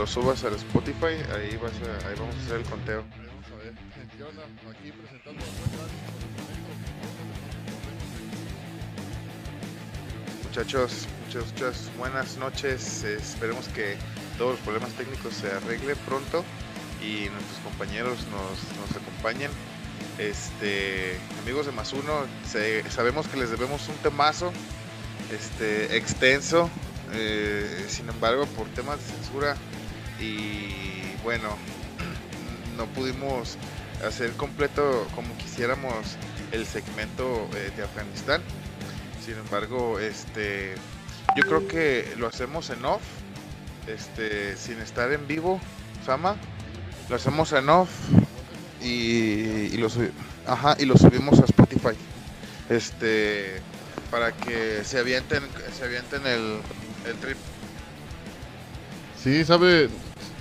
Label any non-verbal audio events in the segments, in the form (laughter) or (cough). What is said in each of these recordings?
Lo subas al Spotify, ahí, vas a- vamos a hacer el conteo. Muchachos, muchachos, buenas noches. Esperemos que todos los problemas técnicos se arreglen pronto y nuestros compañeros nos, nos acompañen. Este, amigos de Más Uno, se- sabemos que les debemos un temazo este, extenso. eh, sin embargo, por temas de censura y bueno, (clears throat) no pudimos hacer completo como quisiéramos el segmento eh, de Afganistán. Sin embargo, este, yo creo que lo hacemos en off, este, sin estar en vivo, Sama. Lo hacemos en off y, lo ajá, y lo subimos a Spotify. Este, para que se avienten, se avienten el, el trip. Sí, sabe,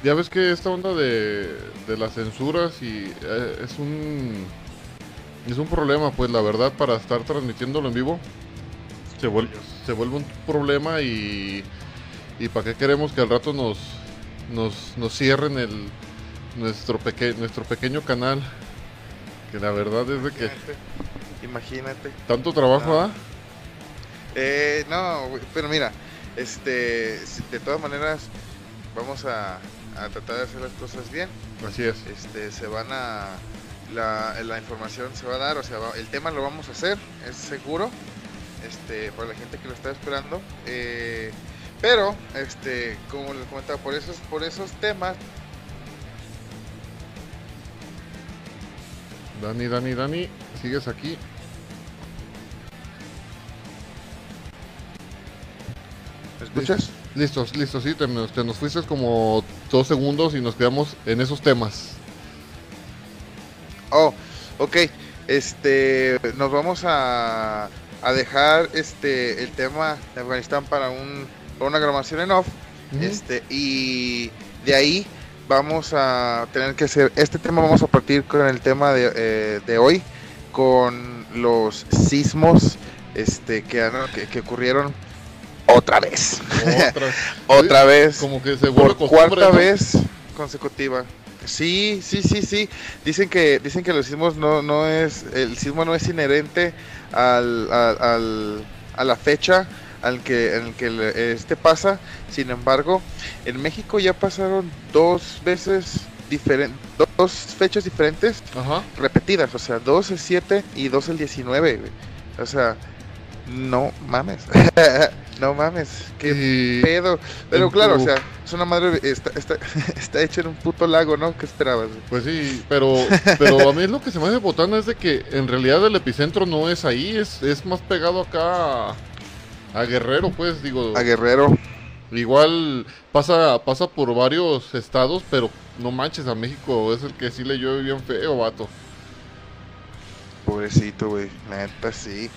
ya ves que esta onda de, de las censuras y eh, es un es un problema, pues la verdad para estar transmitiéndolo en vivo se vuelve se vuelve un problema y y para qué queremos que al rato nos nos, nos cierren el nuestro peque, nuestro pequeño canal que la verdad es de que Imagínate. Tanto trabajo, No. ¿ah? Eh, no, pero mira, este, de todas maneras, vamos a, a tratar de hacer las cosas bien. Así es. Este, se van a, la, la información se va a dar, o sea, va- el tema lo vamos a hacer, es seguro, este, para la gente que lo está esperando. eh, pero, este, como les comentaba, por esos, por esos temas, Dani, Dani, Dani, sigues aquí. ¿me escuchas? Listos, listos, sí, te, nos- te nos fuiste como dos segundos y nos quedamos en esos temas. Oh, ok. Este, nos vamos a, a dejar este el tema de Afganistán para un una grabación en off. Este, y de ahí vamos a tener que hacer este tema. Vamos a partir con el tema de, eh, de hoy, con los sismos este, que, que ocurrieron otra vez. Otra, (laughs) otra vez como que se por cuarta ¿no? vez consecutiva. Sí, sí, sí, sí. Dicen que dicen que los sismos no no es el sismo no es inherente al, al- al- a la fecha al que en el que este pasa. Sin embargo, en México ya pasaron dos veces diferentes, dos fechas diferentes Ajá. repetidas, o sea, dos el 7 y dos el 19. güey. O sea, no mames. (laughs) no mames. Qué pedo. Pero claro, o sea, es una madre, está, está, (laughs) está hecho en un puto lago, ¿no? ¿Qué esperabas? pues sí, pero, pero a mí lo que se me hace botana es de que en realidad el epicentro no es ahí, es, es más pegado acá a, a Guerrero, pues digo. A Guerrero. Igual pasa, pasa por varios estados, pero no manches, a México es el que sí le llueve bien feo, vato. Pobrecito, güey. Neta, sí.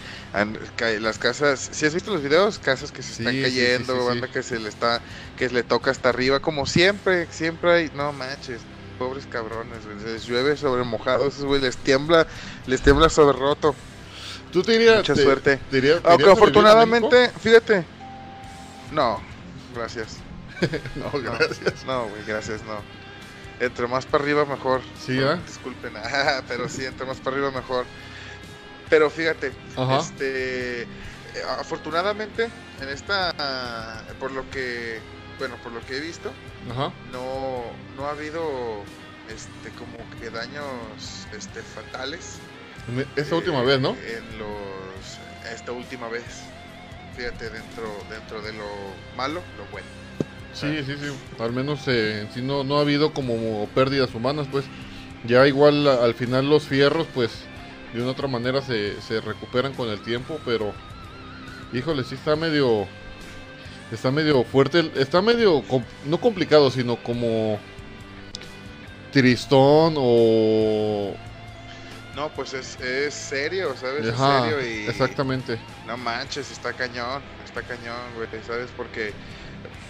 Las casas, si has visto los videos, casas que se Sí, están cayendo, sí, banda que se le está, que le toca hasta arriba, como siempre, siempre hay, no manches, pobres cabrones, güey. Les llueve sobre mojados, güey, les tiembla, les tiembla sobre roto. ¿Tú te dirías? Mucha te- suerte. te dirías- te Aunque afortunadamente, fíjate. No, gracias. (laughs) No, gracias. No, güey, gracias, no. Entre más para arriba mejor. Sí, ¿ah? Disculpen, (laughs) ah, pero sí, entre más para arriba mejor. Pero fíjate, Ajá. este, eh, afortunadamente en esta, por lo que, bueno, por lo que he visto, Ajá. no, no ha habido, este, como que daños, este, fatales. En Esta eh, última vez, ¿no? En los, esta última vez. Fíjate, dentro, dentro de lo malo, lo bueno. Sí, sí, sí. Al menos eh, sí no, no ha habido como pérdidas humanas, pues. Ya igual al final los fierros, pues, de una otra manera se, se recuperan con el tiempo, pero... Híjole, sí está medio... Está medio fuerte, está medio, no complicado, sino como tristón o... No, pues es, es serio, ¿sabes? Ajá, es serio y... exactamente. No manches, está cañón, está cañón, güey, ¿sabes? Porque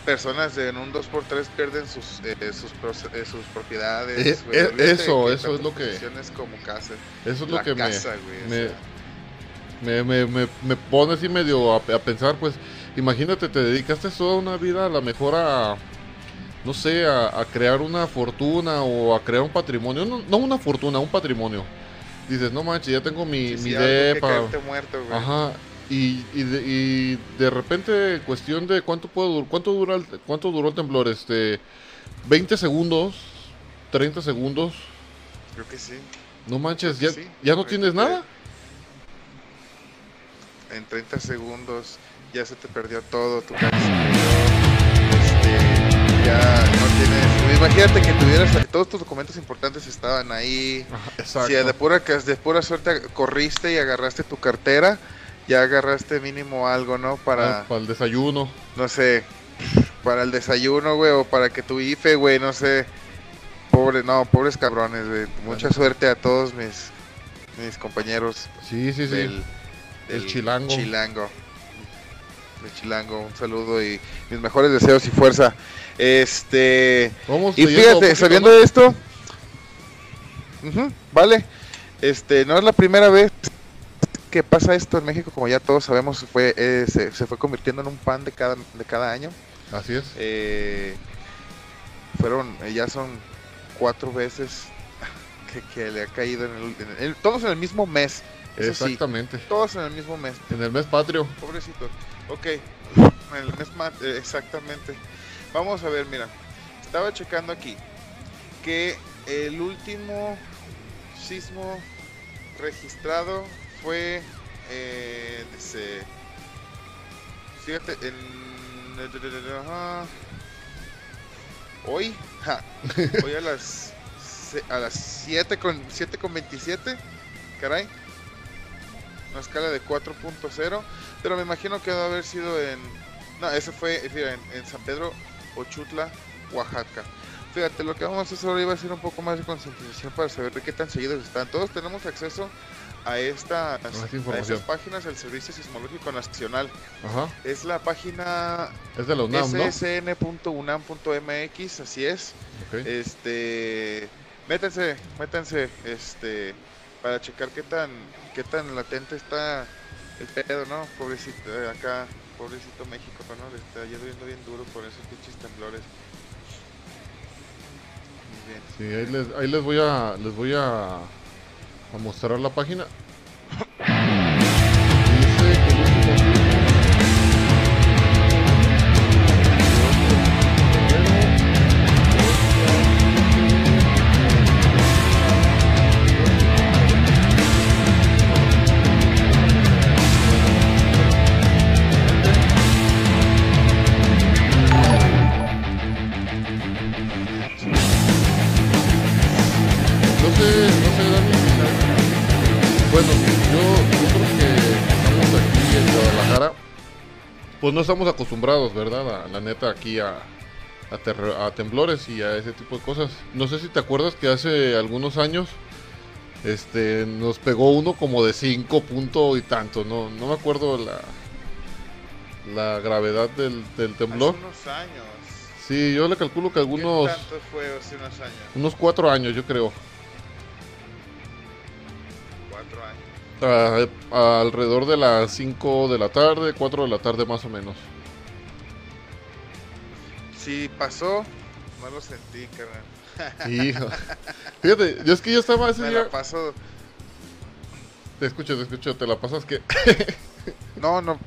personas en un 2x3 pierden sus eh, sus, eh, sus propiedades. Eh, güey. eh, eso, eso es lo que- como casa. Eso es la lo que me... o me- sea, me, me, me, me pone así medio a, a pensar, pues, imagínate, te dedicaste toda una vida a la mejor a, no sé, a, crear una fortuna o a crear un patrimonio. No, una fortuna, un patrimonio. Dices, no manches, ya tengo mi, mi depa. Ajá. Y, y, de, y de repente, cuestión de cuánto puedo cuánto dura cuánto duró el temblor, este 20 segundos, 30 segundos. Creo que sí. No manches, ya, ya no tienes nada. En 30 segundos ya se te perdió todo, tu casa este, ya no tienes, imagínate que tuvieras, todos tus documentos importantes estaban ahí, Exacto. si de pura, de pura suerte corriste y agarraste tu cartera, ya agarraste mínimo algo, ¿no? Para, ah, para el desayuno. No sé, para el desayuno, güey, o para que tu IFE, güey, no sé. Pobre, no, pobres cabrones, güey. Mucha suerte a todos mis, mis compañeros. Sí, sí, sí. el chilango. Chilango. El chilango, un saludo y mis mejores deseos y fuerza. Este. y fíjate, sabiendo esto. vale. Este, no es la primera vez que pasa esto en México, como ya todos sabemos, fue eh, se, fue convirtiendo en un pan de cada, de cada año. Así es. Eh, fueron, eh, ya son cuatro veces (laughs) que, le ha caído en el, todos en el mismo mes. Exactamente. todos en el mismo mes. En el mes patrio. Pobrecito. Ok, en el mes patrio, exactamente. Vamos a ver, mira, estaba checando aquí que el último sismo registrado fue eh, fíjate en hoy (laughs) hoy a las a las 7 con 7 con 27 caray una escala de 4.0 pero me imagino que debe haber sido en no ese fue en, en San Pedro Ochutla Oaxaca. Fíjate lo que vamos a hacer ahora iba a ser un poco más de concientización para saber de qué tan seguidos están. Todos tenemos acceso a, esta, estas páginas del Servicio Sismológico Nacional. Es la página es de la UNAM, ssn.unam.mx, así es. Este, métanse, métanse, este, para checar qué tan, qué tan latente está el pedo, ¿no? Pobrecito, eh, acá, pobrecito México, ¿no? Le está lloviendo bien duro por esos pinches temblores. Sí, ahí les, ahí les voy a, les voy a a mostrar la página. (laughs) pues no estamos acostumbrados, ¿verdad? la neta aquí a, a, temblores y a ese tipo de cosas. No sé si te acuerdas que hace algunos años este nos pegó uno como de 5 puntos y tanto, no, no me acuerdo la, la gravedad del, del temblor. Hace unos años. Sí, yo le calculo que algunos... ¿Qué tanto fue hace unos años? Unos 4 años, yo creo. Alrededor de las 5 de la tarde, 4 de la tarde más o menos. Sí, pasó, no lo sentí, carnal. Hijo. Fíjate, yo es que yo estaba ese Me día... la paso... Te escucho, te escucho, ¿te la pasas que no, no.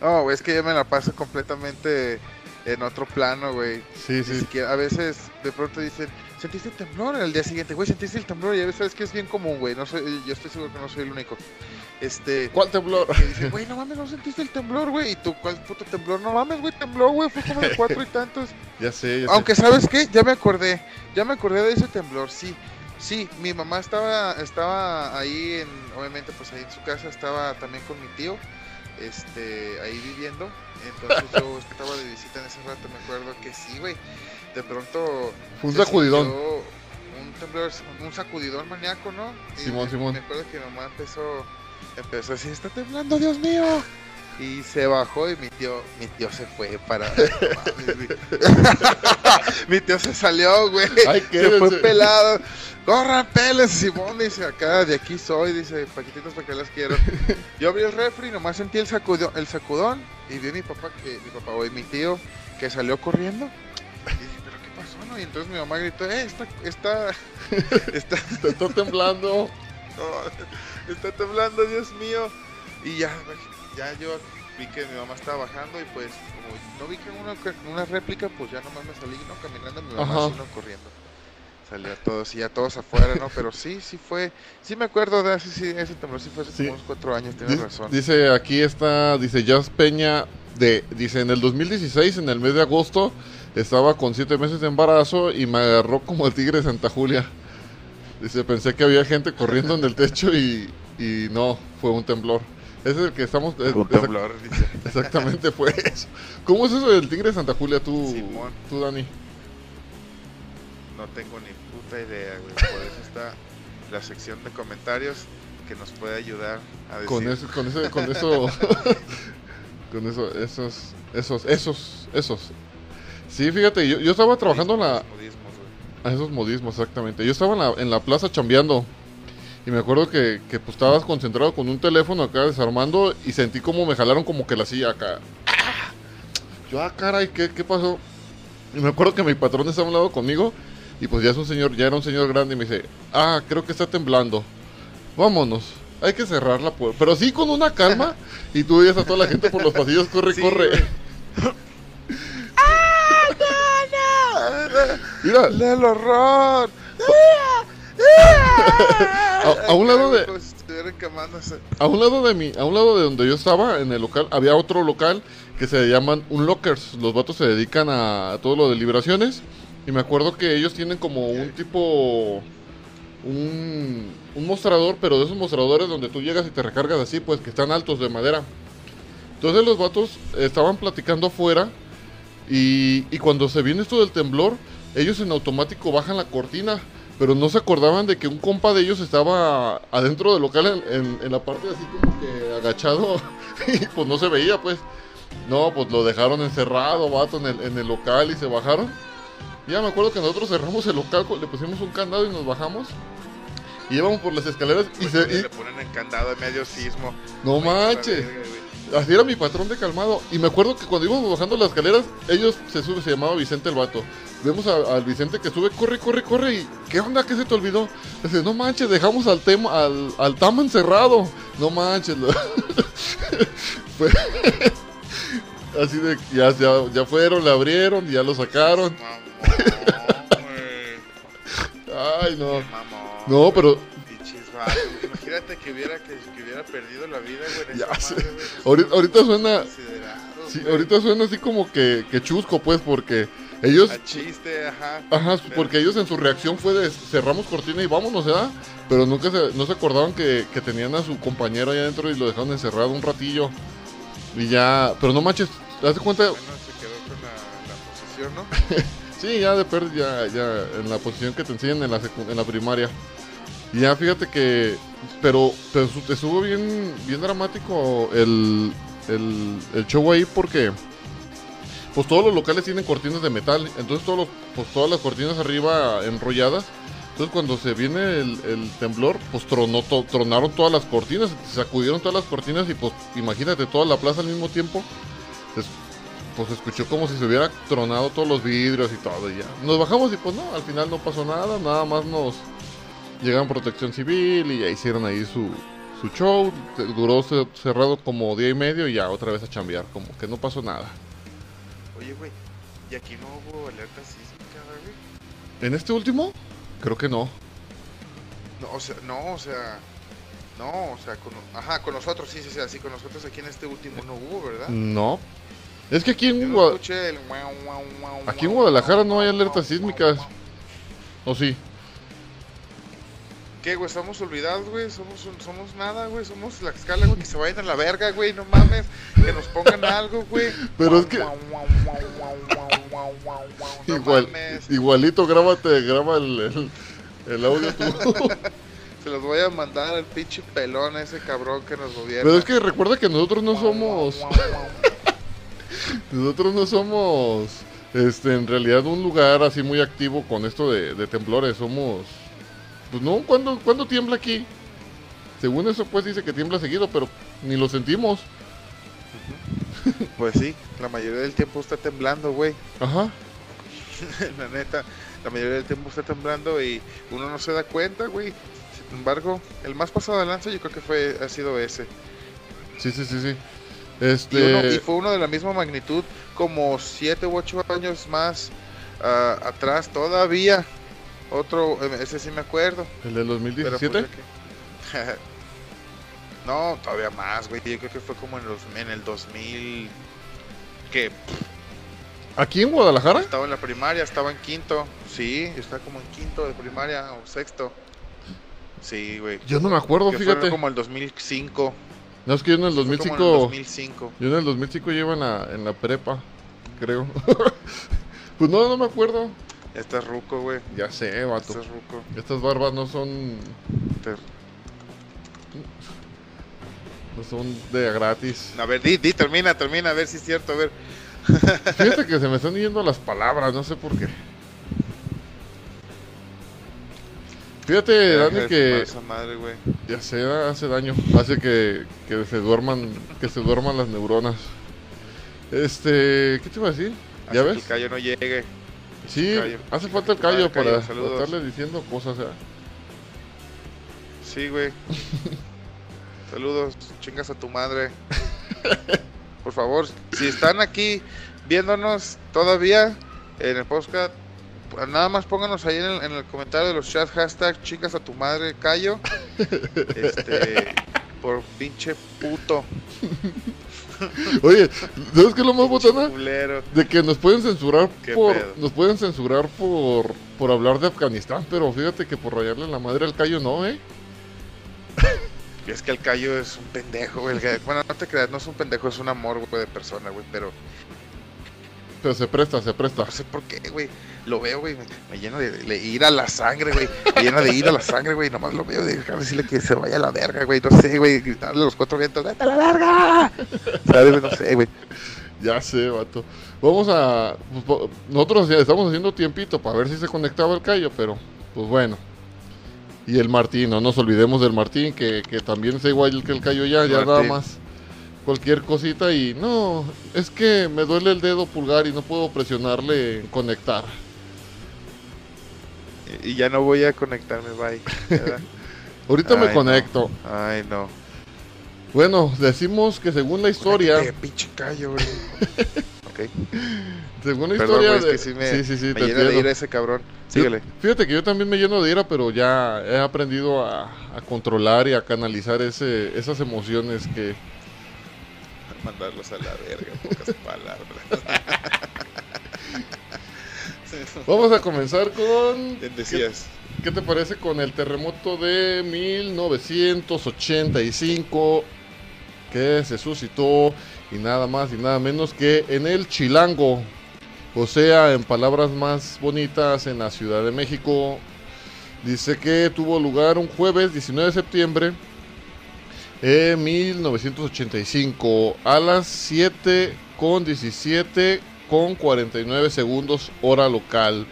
No, es que yo me la paso completamente en otro plano, güey. Sí, sí. a veces de pronto dicen, ¿Sentiste el temblor? Al día siguiente, güey, ¿sentiste el temblor? Y a veces sabes que es bien común, güey. No soy, yo estoy seguro que no soy el único. Este. ¿Cuál temblor? Que güey, no mames, no sentiste el temblor, güey. Y tú, ¿cuál puto temblor? No mames, güey, tembló, güey. Fue como de (laughs) cuatro y tantos. ya sé, ya Aunque, ¿sabes qué? Ya me acordé. Ya me acordé de ese temblor, sí. Sí, mi mamá estaba, estaba ahí, en, obviamente, pues ahí en su casa, estaba también con mi tío, este, ahí viviendo. Entonces yo (laughs) estaba de visita en ese rato, me acuerdo que sí, güey de pronto. un sacudidón. Un temblor, un sacudidón maníaco, ¿no? Simón, Simón. Me acuerdo que mi mamá empezó, empezó así, está temblando, Dios mío. Y se bajó y mi tío, mi tío se fue para. (laughs) (laughs) mi tío se salió, güey. se fue pelado. Corran, peles, Simón, dice acá, de aquí soy, dice, paquetitos para que las quiero. (laughs) Yo abrí el refri, nomás sentí el sacudón, el sacudón y vi a mi papá que, mi papá, güey, mi tío, que salió corriendo Y entonces mi mamá gritó, eh, está, está, (laughs) está, está temblando. no, (laughs) está temblando, Dios mío. Y ya, ya yo vi que mi mamá estaba bajando y pues como no vi que una, una réplica, pues ya nomás me salí, ¿no? Caminando, mi mamá Ajá. así, ¿no? Corriendo. Salió a todos y ya todos afuera, ¿no? Pero sí, sí fue, sí me acuerdo de ese, sí, ese temblor, sí fue hace Sí. como unos cuatro años, tienes Di- razón. Dice, aquí está, dice Jazz Peña, de, dice, en el 2016, en el mes de agosto, estaba con siete meses de embarazo y me agarró como el tigre de Santa Julia. Dice, pensé que había gente corriendo en el techo y, y no, fue un temblor. Ese es el que estamos... es- Un temblor, dice. (laughs) exactamente fue eso. ¿Cómo es eso del tigre de Santa Julia tú, Simón. tú Dani? No tengo ni puta idea, güey. Por eso está la sección de comentarios que nos puede ayudar a decir. Con eso, con ese, con eso, (laughs) (laughs) con eso, esos, esos, esos, esos. Sí, fíjate, yo, yo estaba trabajando en la, Modismos, a esos modismos, exactamente. Yo estaba en la, en la plaza chambeando y me acuerdo que, que pues, estabas concentrado con un teléfono acá desarmando y sentí como me jalaron como que la silla acá. ¡Ah! Yo, ah, caray, ¿qué, ¿qué pasó? Y me acuerdo que mi patrón estaba a un lado conmigo y pues ya es un señor, ya era un señor grande y me dice, ah, creo que está temblando. Vámonos. Hay que cerrar la puerta. Pero sí con una calma. (laughs) Y tú veías a toda la gente por los pasillos, corre, Sí, corre. (laughs) Mira, ¡El horror! A- a un lado de- a un lado de mi, a un lado de donde yo estaba, en el local, había otro local que se llaman un lockers. Los vatos se dedican a, a todo lo de liberaciones. Y me acuerdo que ellos tienen como un tipo un, un mostrador, pero de esos mostradores donde tú llegas y te recargas así, pues que están altos de madera. Entonces los vatos estaban platicando afuera y, y cuando se viene esto del temblor, ellos en automático bajan la cortina, pero no se acordaban de que un compa de ellos estaba adentro del local en, en- en la parte así como que agachado (laughs) y pues no se veía pues. No, pues lo dejaron encerrado, vato, en el, en el local y se bajaron. Ya me acuerdo que nosotros cerramos el local, le pusimos un candado y nos bajamos. Y íbamos por las escaleras y Pues, se... le ponen en candado en medio sismo. no la manches. Así era mi patrón de calmado. Y me acuerdo que cuando íbamos bajando las escaleras, ellos se sube, se llamaba Vicente el vato. Vemos al Vicente que sube, corre, corre, corre. Y ¿qué onda? ¿Qué se te olvidó? Dice, no manches, dejamos al tema, al, al Tama encerrado. No manches. (laughs) Fue- (laughs) Así de ya, ya, ya fueron, le abrieron, ya lo sacaron. (laughs) Ay, no. No, pero. Imagínate que hubiera, que, perdido la vida, güey. Ya esa sé. madre, güey. (laughs) ahorita, ahorita suena, Considerados, sí, güey. ahorita suena así como que, que chusco, pues, porque ellos A chiste, ajá. Ajá, Pero- porque ellos en su reacción fue de cerramos cortina y vámonos, ¿verdad? Pero nunca se, no se acordaban que, que tenían a su compañero allá adentro y lo dejaron encerrado un ratillo. Y ya, pero no manches, ¿te das cuenta? Bueno, se quedó con la, la posición, ¿no? (laughs) Sí, ya de perder, ya, ya en la posición que te enseñan en la, en la primaria. Y ya fíjate que, pero, pero su- estuvo bien, bien dramático el, el, el show ahí porque, pues todos los locales tienen cortinas de metal, entonces todos los, pues todas las cortinas arriba enrolladas. Entonces cuando se viene el, temblor, pues tronó, tronaron todas las cortinas, sacudieron todas las cortinas y pues imagínate toda la plaza al mismo tiempo. Es- pues se escuchó como si se hubiera tronado todos los vidrios y todo y ya. Nos bajamos y pues no, al final no pasó nada, nada más nos llegaron protección civil y ya hicieron ahí su, su show. Duró ce- cerrado como día y medio y ya otra vez a chambear, como que no pasó nada. Oye, güey. ¿Y aquí no hubo alerta sísmica, güey? ¿En este último? Creo que no. No, o sea, no, o sea. No, o sea, con, ajá, con nosotros, sí, sí, sí, así con nosotros aquí en este último no hubo, ¿verdad? No. Es que aquí en, el Aquí en Guadalajara no hay alertas sísmicas. ¿O sí? ¿Qué, güey? ¿Estamos olvidados, güey? Somos, somos nada, güey. Somos la escala, güey. Que se vayan a la verga, güey. No mames. Que nos pongan (laughs) algo, güey. Pero es que-. No Igual, mames. igualito, grábate, graba el, el, el audio tú. (laughs) Se los voy a mandar al pinche pelón a ese cabrón que nos gobierna. Pero es que recuerda que nosotros no somos... (laughs) Nosotros no somos, este, en realidad un lugar así muy activo con esto de, de temblores. Somos, pues no, ¿cuándo, ¿cuándo tiembla aquí? Según eso, pues dice que tiembla seguido, pero ni lo sentimos. Pues sí, la mayoría del tiempo está temblando, güey. Ajá. (laughs) la neta, la mayoría del tiempo está temblando y uno no se da cuenta, güey. Sin embargo, el más pasado de lanza yo creo que fue ha sido ese. Sí, sí, sí, sí. Y, Este, uno- y fue uno de la misma magnitud, como siete u ocho años más ah, atrás todavía. Otro, eh, ese sí me acuerdo. el del pero pues 2017. ya que- (laughs) no, todavía más, güey. Yo creo que fue como en, los, en el 2000. Que Aquí en Guadalajara. estaba en la primaria, estaba en quinto. Sí, estaba como en quinto de primaria o sexto. Sí, güey. Yo no me acuerdo, Que fíjate. fue como el 2005. No, es que yo en el Fue como en 2005. el 2005. Yo en el 2005 llevo en la, en la prepa, creo. (laughs) pues no, no me acuerdo. Estás ruco, güey. Ya sé, vato. Estás ruco. Estas barbas no son. No son de gratis. A ver, di, di, termina, termina, a ver si es cierto, a ver. (laughs) Fíjate que se me están yendo las palabras, no sé por qué. Fíjate, Dani, que fumar Esa madre, güey. ya sé, hace daño. Hace que, que se duerman, que se duerman las neuronas. Este, ¿qué te iba a decir? ¿Ya que ves? El callo no llegue. Sí, callo. hace falta el callo callo, para saludos. estarle diciendo cosas, ¿eh? Sí, güey. (laughs) Saludos, chingas a tu madre. (laughs) Por favor, si están aquí viéndonos todavía en el podcast, nada más pónganos ahí en el, en el comentario de los chats hashtag chingas a tu madre, callo. (laughs) Este, por pinche puto. (laughs) Oye, ¿sabes qué es lo más botana? De que nos pueden censurar ¿Qué por pedo? nos pueden censurar por por hablar de Afganistán, pero fíjate que por rayarle la madre al callo no, ¿eh? (laughs) Es que el callo es un pendejo, güey. Bueno, no te creas, no es un pendejo, es un amor, güey, de persona, güey. Pero Pero se presta, se presta. no sé por qué, güey. Lo veo, güey. Me, me lleno de, de ira a la sangre, güey. Me llena de ira a la sangre, güey. Nomás lo veo de dejar decirle que se vaya a la verga, güey. No sé, güey. Gritarle a los cuatro vientos, ¡vete a la verga! No sé, güey. Ya sé, vato. Vamos a pues, nosotros ya estamos haciendo tiempito para ver si se conectaba el callo, pero pues bueno. Y el Martín, no nos olvidemos del Martín, que, que también es igual que el callo ya, ya nada más. Cualquier cosita y no, es que me duele el dedo pulgar y no puedo presionarle en conectar. Y, ya no voy a conectarme, bye. (laughs) Ahorita me no. conecto. Ay, no. Bueno, decimos que según la historia, pinche callo, güey. (laughs) ok. según la Perdón, historia es que sí me, sí, sí, sí, me te llena de ira ese cabrón. Yo- Síguele. Fíjate que yo también me lleno de ira, pero ya he aprendido a, a controlar y a canalizar ese, esas emociones que... Mandarlos a la verga, en pocas (laughs) palabras. (laughs) Vamos a comenzar con... Decías. ¿Qué te parece con el terremoto de 1985 que se suscitó y nada más y nada menos que en el Chilango? O sea, en palabras más bonitas, en la Ciudad de México. Dice que tuvo lugar un jueves 19 de septiembre de 1985 a las 7 con 17 con 49 segundos hora local.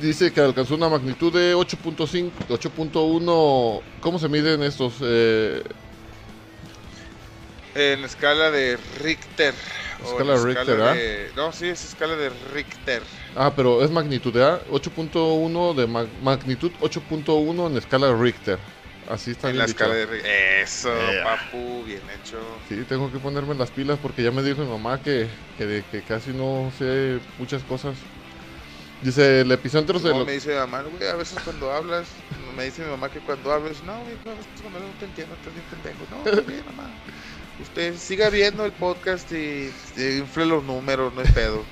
Dice que alcanzó una magnitud de 8.5, 8.1. ¿Cómo se miden estos? Eh, En escala de Richter. Escala en Richter, ¿ah? de- No, sí, es escala de Richter. ah, pero es magnitud, ¿ah? 8.1 de mag- magnitud 8.1 en escala Richter. Así está En bien la dicho. escala de Richter. Eso, Eh. papu, bien hecho. Sí, tengo que ponerme las pilas porque ya me dijo mi mamá que, que, de- que casi no sé muchas cosas. Dice, el epicentro se lo... me dice mi mamá, güey, a veces cuando hablas, (laughs) me dice mi mamá que cuando hablas, no, güey, a veces cuando hablas no te entiendo, estás bien pendejo. No, bien, (laughs) mamá. Usted siga viendo el podcast y, y infle los números, no hay pedo.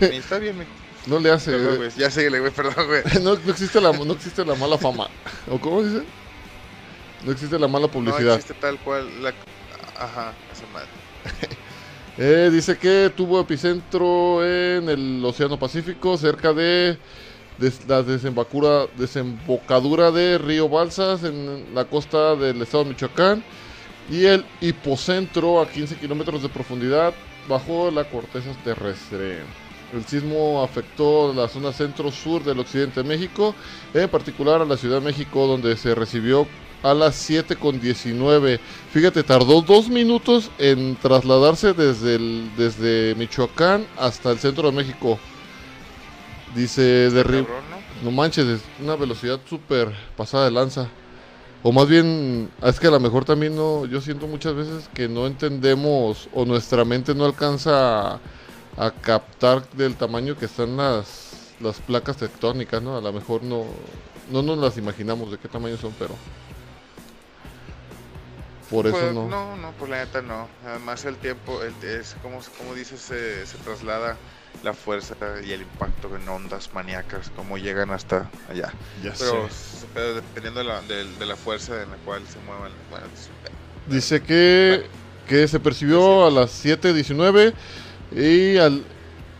Está bien, mijo. No le hace... Perdón, güey. Ya síguele, güey, perdón, güey. (laughs) no, no existe la, no existe la mala fama. ¿O cómo dice? No existe la mala No publicidad. existe tal cual la... Ajá, esa madre. (laughs) Eh, dice que tuvo epicentro en el Océano Pacífico, cerca de, des- la desembocadura, desembocadura de Río Balsas, en la costa del estado de Michoacán, y el hipocentro a 15 kilómetros de profundidad bajo la corteza terrestre. El sismo afectó la zona centro-sur del occidente de México, en particular a la Ciudad de México, donde se recibió a las 7 con 19. Fíjate, tardó dos minutos en trasladarse desde, el, desde Michoacán hasta el centro de México. Dice de Cabrón, ¿no? no manches, es una velocidad súper pasada de lanza. O más bien, es que a lo mejor también no, yo siento muchas veces que no entendemos o nuestra mente no alcanza a, a captar del tamaño que están las, las placas tectónicas, ¿no? A lo mejor no, no nos las imaginamos de qué tamaño son, pero... Por eso Pues, no. no, no, pues la neta no. Además el tiempo, el, es como, como dices, se, se traslada la fuerza y el impacto en ondas maníacas, como llegan hasta allá. Ya Pero, sé. pero dependiendo de la, de, de la fuerza en la cual se muevan, bueno. Dice que, que se percibió a las 7.19 y al,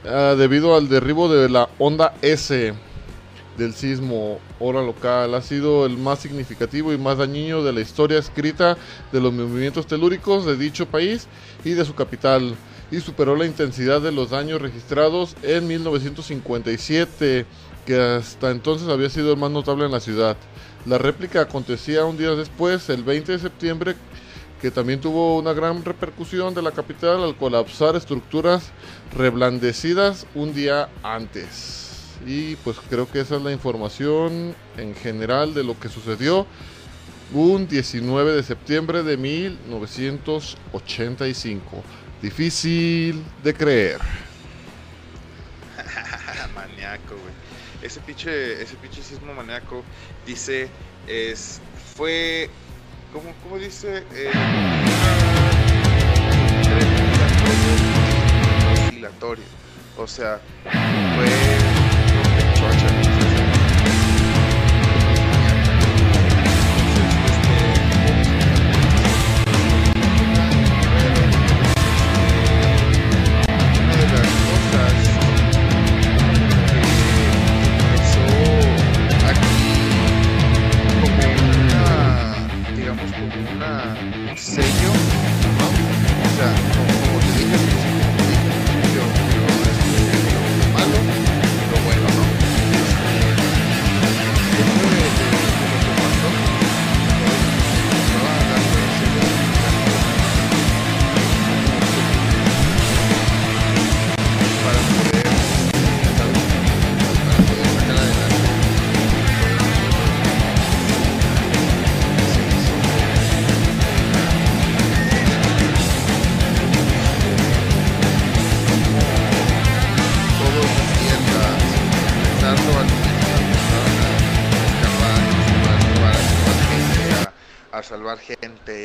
ah, debido al derribo de la onda S del sismo hora local ha sido el más significativo y más dañino de la historia escrita de los movimientos telúricos de dicho país y de su capital y superó la intensidad de los daños registrados en 1957 que hasta entonces había sido el más notable en la ciudad. La réplica acontecía un día después, el 20 de septiembre, que también tuvo una gran repercusión de la capital al colapsar estructuras reblandecidas un día antes. Y pues creo que esa es la información en general de lo que sucedió un 19 de septiembre de 1985. Difícil de creer. (laughs) maníaco, güey. Ese pinche, ese pinche sismo maníaco dice, es, fue, ¿cómo, cómo dice? Eh. (laughs) O sea, fue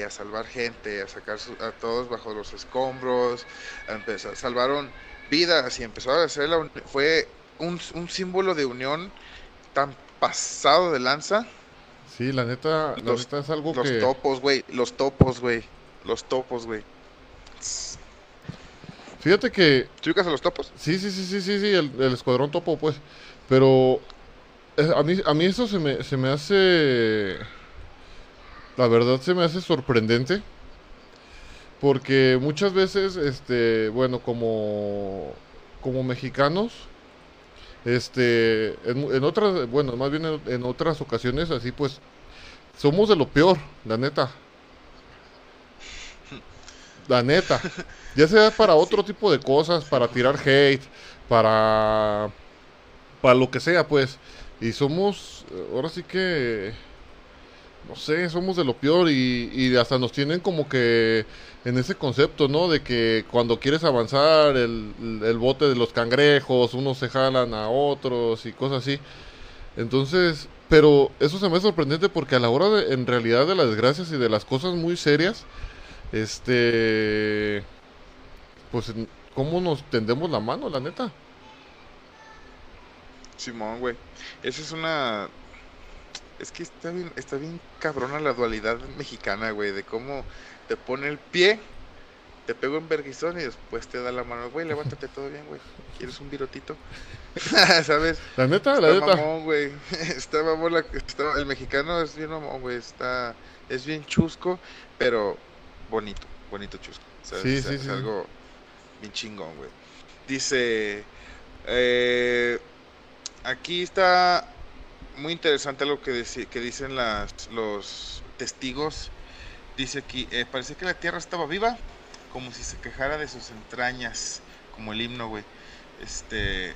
a salvar gente, a sacar a todos bajo los escombros, a empezar, salvaron vidas y empezaron a hacer la fue un, un símbolo de unión tan pasado de lanza. Sí, la neta, la Los- neta es algo Los que... topos, güey, los topos, güey, los topos, güey. Fíjate que ¿Tú ubicas a los topos? Sí, sí, sí, sí, sí, sí, el, el escuadrón topo, pues. Pero eh, a mí, a mí eso se me, se me hace, la verdad se me hace sorprendente. Porque muchas veces, este, bueno, como, como mexicanos, este, en, en otras, bueno, más bien en, en otras ocasiones, así pues, somos de lo peor, la neta. La neta. Ya sea para otro tipo de cosas, para tirar hate, para para lo que sea, pues. Y somos, ahora sí que, no sé, somos de lo peor y, y hasta nos tienen como que en ese concepto, ¿no? De que cuando quieres avanzar, el, el bote de los cangrejos, unos se jalan a otros y cosas así. Entonces, pero eso se me hace sorprendente porque a la hora de, en realidad de las desgracias y de las cosas muy serias, este, pues, ¿cómo nos tendemos la mano, la neta? Simón, güey. Esa es una. Es que está bien, está bien cabrona la dualidad mexicana, güey, de cómo te pone el pie, te pego en verguizón y después te da la mano, güey, levántate todo bien, güey. ¿Quieres un virotito? (laughs) ¿Sabes? La neta, la Está neta. mamón, güey. (laughs) Está mamón la- está- el mexicano es bien mamón, güey. Está, es bien chusco, pero bonito, bonito chusco. ¿sabes? Sí, O sea, sí, es sí. algo bien chingón, güey. Dice, eh, aquí está muy interesante lo que, dice- que dicen las, los, testigos. Dice aquí, eh, parece que la tierra estaba viva, como si se quejara de sus entrañas, como el himno, güey. Este,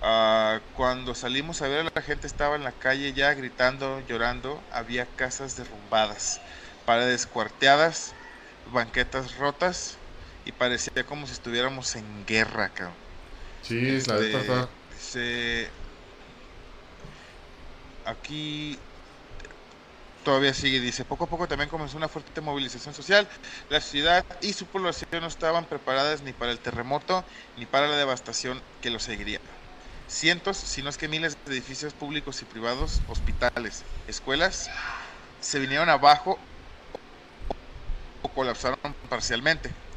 ah, cuando salimos a ver a la gente estaba en la calle ya gritando, llorando, había casas derrumbadas, paredes cuarteadas, banquetas rotas y parecía como si estuviéramos en guerra, cabrón. Sí, la Este, está. Aquí todavía sigue, dice, poco a poco también comenzó una fuerte movilización social. La ciudad y su población no estaban preparadas ni para el terremoto ni para la devastación que lo seguiría. Cientos, si no es que miles de edificios públicos y privados, hospitales, escuelas, se vinieron abajo o colapsaron parcialmente.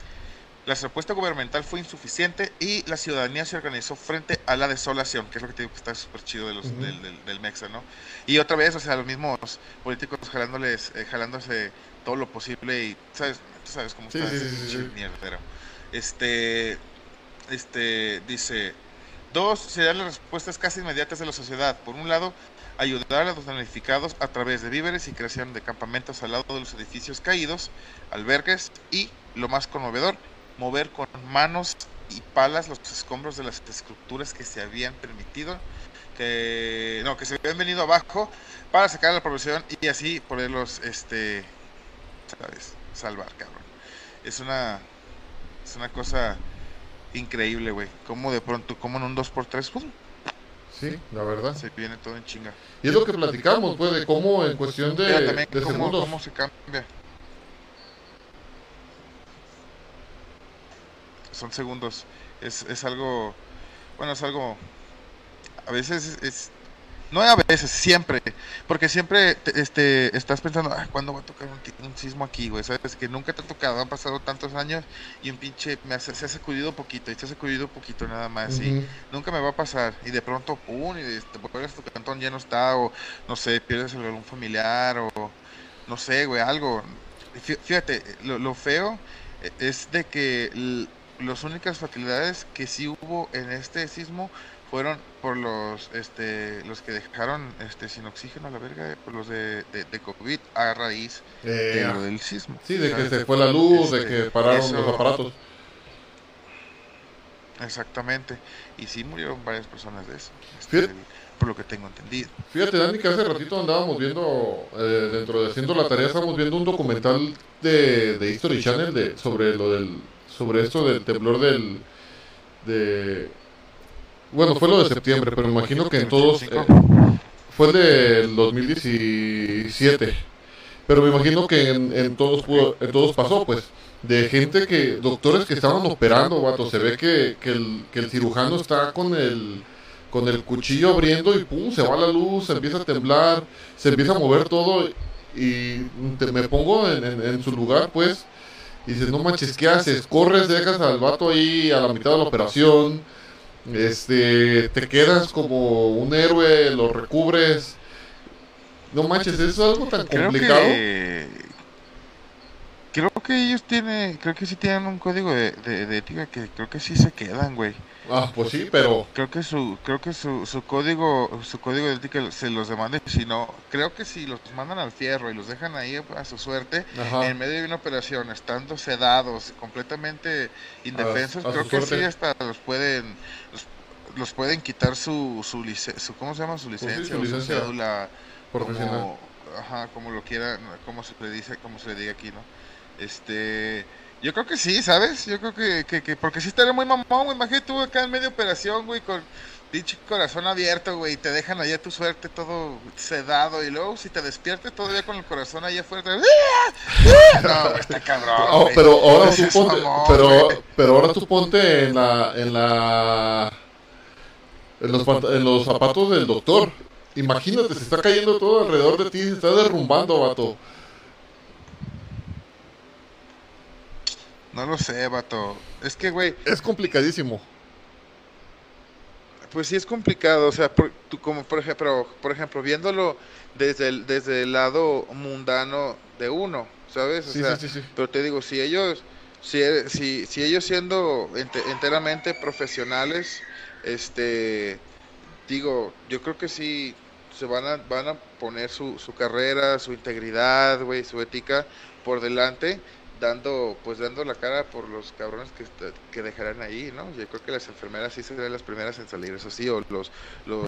La respuesta gubernamental fue insuficiente y la ciudadanía se organizó frente a la desolación, que es lo que te digo que está súper chido de los, del, del, del Mexa, ¿no? Y otra vez, o sea, los mismos políticos jalándoles, eh, jalándose todo lo posible y, ¿sabes? Tú sabes cómo Sí, está sí, ese sí, mierdero. Este, este, dice, dos serían las respuestas casi inmediatas de la sociedad. Por un lado, ayudar a los damnificados a través de víveres y creación de campamentos al lado de los edificios caídos, albergues y, lo más conmovedor, mover con manos y palas los escombros de las estructuras que se habían permitido que no que se habían venido abajo para sacar a la población y así poderlos este sabes salvar cabrón es una es una cosa increíble güey como de pronto como en un 2x3 ¡pum! Sí, la verdad. se viene todo en chinga Y es lo que platicamos, pues, de cómo en cuestión de, cómo, segundos. cómo se cambia son segundos. Es, es algo bueno es algo a veces es, es- no a veces siempre porque siempre te- este estás pensando "Ah, cuándo va a tocar un, sismo aquí güey sabes que nunca te ha tocado han pasado tantos años y un pinche me hace- se ha sacudido poquito y se ha sacudido poquito nada más y nunca me va a pasar. Y de pronto pum y te vuelves tu cantón ya no está o no sé pierdes algún familiar o no sé güey algo. Fí- fíjate lo, lo feo eh, es de que las únicas fatalidades que sí hubo en este sismo fueron por los este los que dejaron este sin oxígeno a la verga por los de, de, de COVID a raíz Eh, de lo del sismo. Sí, de que se fue la luz, de que pararon eso- los aparatos. exactamente. Y sí murieron varias personas de eso este, por lo que tengo entendido. Fíjate, Dani, que hace ratito andábamos viendo, eh, dentro de haciendo la tarea, estábamos viendo un documental de, de History Channel de, sobre lo del, sobre esto del temblor del, de, bueno, fue lo de septiembre, pero me imagino que en todos, eh, fue el del 2017, pero me imagino que en, en todos pudo- en todos pasó, pues, de gente que, doctores que estaban operando, vato, se ve que, que el, que el cirujano está con el, con el cuchillo abriendo y pum, se va la luz, se empieza a temblar, se empieza a mover todo y te- me pongo en, en- en su lugar, pues, y dices, no manches, ¿qué haces? Corres, dejas al vato ahí a la mitad de la operación, este, te quedas como un héroe, lo recubres. No manches, eso es algo tan creo complicado. que creo que ellos tienen creo que sí tienen un código de, de, de ética que creo que sí se quedan güey Ah, pues sí, pero creo que su creo que su, su código su código de ética se los demande si no creo que si los mandan al fierro y los dejan ahí a su suerte ajá. en medio de una operación estando sedados completamente indefensos a creo que sí hasta los pueden los, los pueden quitar su su, lice- su cómo se llama su Pues sí, licencia su o su cédula profesional. como, ajá, como lo quiera, como se le dice, como se le diga aquí, ¿no? Este, yo creo que sí, ¿sabes? Yo creo que, que, que porque sí estaría muy mamón, güey, imagínate tú acá en medio operación, güey, con pinche corazón abierto, güey, y te dejan allá tu suerte todo sedado, y luego si te despiertas todavía con el corazón allá afuera, no, güey, está cabrón, Oh, güey. pero ahora No tú ponte, mamón, pero, güey. pero ahora tú ponte en la, en la, en los, en los zapatos del doctor. Imagínate, se está cayendo todo alrededor de ti, se está derrumbando, vato. No lo sé, vato. Es que, güey, Es complicadísimo. Pues sí es complicado, o sea, por, tú como por ejemplo, por ejemplo, viéndolo desde el, desde el lado mundano de uno, ¿sabes? O Sí, sea, sí, sí, pero te digo, si ellos, si, si, si ellos siendo ente- enteramente profesionales, este, digo, yo creo que sí, se van a, van a poner su, su carrera, su integridad, güey, su ética por delante, dando, pues dando la cara por los cabrones que, que dejarán ahí, ¿no? Yo creo que las enfermeras sí serán las primeras en salir, eso sí, o los, los,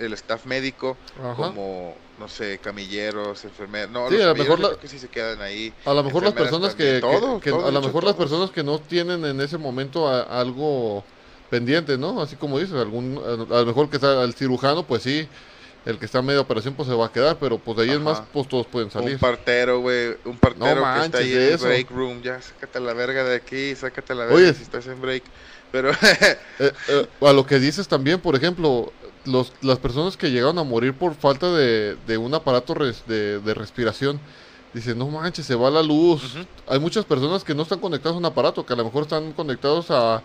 el staff médico, como, no sé, camilleros, enfermeros, no, sí, a lo mejor creo que sí se quedan ahí. A lo mejor las personas que, a lo mejor las personas que no tienen en ese momento algo pendiente, ¿no? Así como dices, algún, a lo mejor que está el cirujano, pues sí, el que está en medio de operación pues se va a quedar, pero pues de ahí es más, pues todos pueden salir. Un partero, güey, un partero que está ahí en el break room, ya sácate la verga de aquí, sácate la verga si estás en break. Pero (laughs) eh, eh, a lo que dices también, por ejemplo, los, las personas que llegaron a morir por falta de, de un aparato de, de, respiración, dicen, no manches, se va la luz. Hay muchas personas que no están conectadas a un aparato, que a lo mejor están conectados a,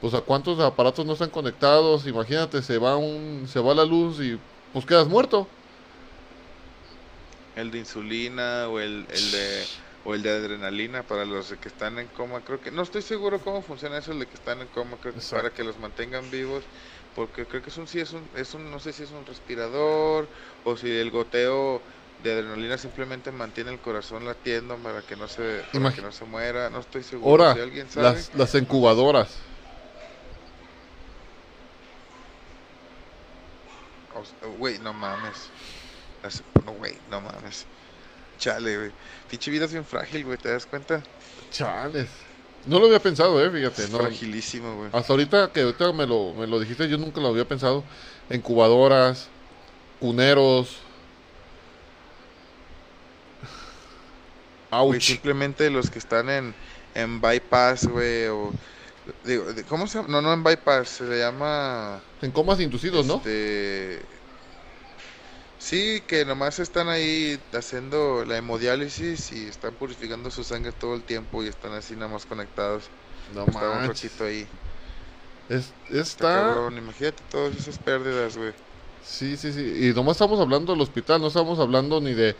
pues a cuántos aparatos no están conectados. Imagínate, se va un, se va la luz y pues quedas muerto. El de insulina o el, el de o el de adrenalina para los que están en coma, creo que no estoy seguro cómo funciona eso el de que están en coma, creo que para que los mantengan vivos, porque creo que es un sí es un es un no sé si es un respirador o si el goteo de adrenalina simplemente mantiene el corazón latiendo para que no se para que no se muera, no estoy seguro Ahora, si alguien sabe. Las, las incubadoras Güey, no mames. No, güey, no mames. Chale, güey. Pinche vida es bien frágil, güey, ¿te das cuenta? Chales. No lo había pensado, eh, fíjate. no, fragilísimo, güey. Hasta ahorita que ahorita me lo, me lo dijiste, yo nunca lo había pensado. Incubadoras, cuneros. Ouch. simplemente los que están en, en bypass, güey, o Digo, ¿cómo se llama? No, no en bypass, se le llama... En comas inducidos, este... ¿no? Sí, que nomás están ahí haciendo la hemodiálisis y están purificando su sangre todo el tiempo y están así nada más conectados. No está un ratito ahí. Es, está... imagínate todas esas pérdidas, güey. Sí, sí, sí. Y nomás estamos hablando del hospital, no estamos hablando ni de,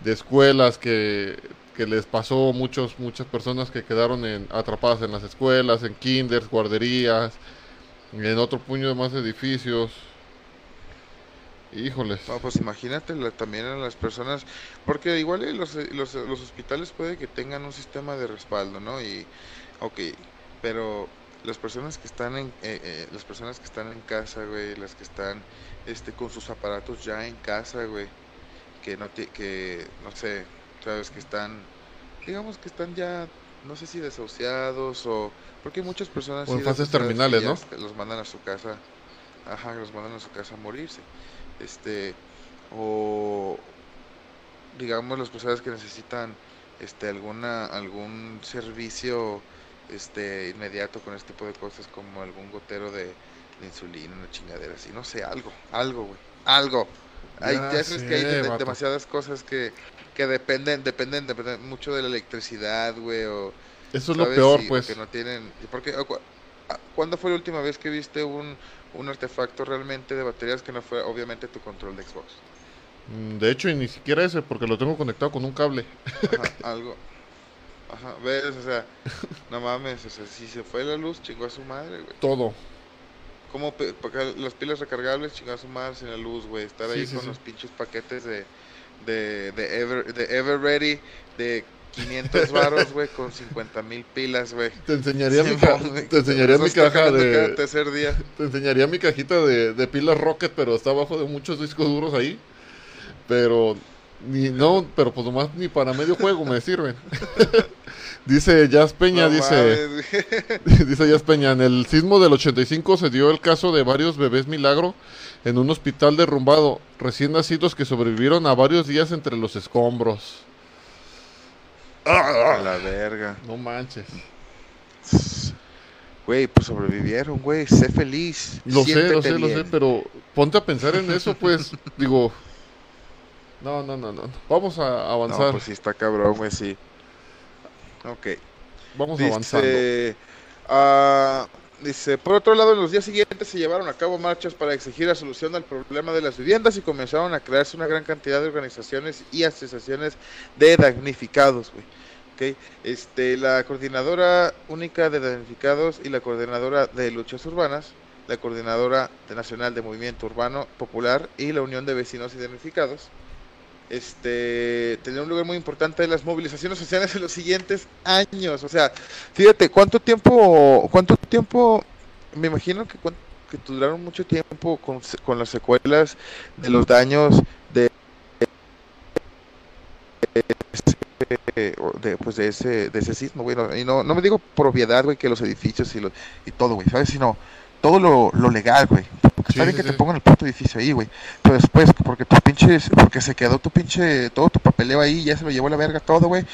de escuelas que que les pasó muchos muchas personas que quedaron en, atrapadas en las escuelas, en kinders, guarderías, en otro puño de más edificios. Híjoles. pues imagínate también a las personas, porque igual los, los, hospitales puede que tengan un sistema de respaldo, ¿no? Y, ok, pero las personas que están en, eh, eh, las personas que están en casa, güey, las que están, este, con sus aparatos ya en casa, güey, que no, que, no sé, sabes que están, digamos que están ya, no sé si desahuciados o, porque hay muchas personas... en fases terminales, ¿no? Los mandan a su casa, ajá, los mandan a su casa a morirse. Este, o digamos las personas que necesitan este alguna algún servicio este inmediato con este tipo de cosas como algún gotero de, insulina, una chingadera así, no sé, algo, algo, güey, algo. Hay, ya, sabes que hay demasiadas cosas que, que dependen, dependen, dependen mucho de la electricidad, güey, o... Eso es lo peor, pues. Que no tienen... Porque, ah, ¿Cuándo fue la última vez que viste un, un artefacto realmente de baterías que no fue, obviamente, tu control de Xbox? Mm, de hecho, y ni siquiera ese, porque lo tengo conectado con un cable. Ajá, (laughs) algo. Ajá, ves, o sea, no mames, o sea, si se fue la luz, chingó a su madre, güey. Todo. Como las pilas recargables, chingó a su madre sin la luz, güey. Estar ahí con los pinches paquetes de de, de, Ever, de Ever Ready de 500 varos, güey, con 50 mil pilas, güey. Te enseñaría mi, te enseñaría mi caja de... Tercer día. Te enseñaría mi cajita de, de pilas Rocket, pero está abajo de muchos discos duros ahí. Pero, ni, no, pero pues nomás ni para medio juego me sirven. (laughs) dice Jazz Peña, dice... (laughs) dice Jazz Peña, en el sismo del 85 se dio el caso de varios bebés milagro en un hospital derrumbado, recién nacidos que sobrevivieron a varios días entre los escombros. A la verga. No manches. Güey, pues sobrevivieron, güey. Sé feliz. Lo sé, lo sé, lo sé, pero ponte a pensar en eso, pues. (laughs) digo. No, no, no, no. Vamos a avanzar. No, pues sí, está cabrón, güey, sí. Ok. Vamos a avanzar. Uh, Dice, por otro lado, en los días siguientes se llevaron a cabo marchas para exigir la solución al problema de las viviendas y comenzaron a crearse una gran cantidad de organizaciones y asociaciones de damnificados, güey. Este, la coordinadora única de damnificados y la coordinadora de luchas urbanas la Coordinadora Nacional de Movimiento Urbano Popular y la Unión de Vecinos Identificados. Este, tener un lugar muy importante en las movilizaciones sociales en los siguientes años. O sea, fíjate, ¿cuánto tiempo, cuánto tiempo, me imagino que, que duraron mucho tiempo con, con las secuelas de los daños de de, pues de ese, de ese sismo, güey. y no, no me digo propiedad, güey, que los edificios y, lo, y todo, güey, ¿sabes? Sino todo lo, lo legal, güey. Porque está bien que te pongan el puto edificio ahí, güey. Pero después, porque tu pinche, porque se quedó tu pinche, todo tu papeleo ahí, ya se lo llevó la verga todo, güey.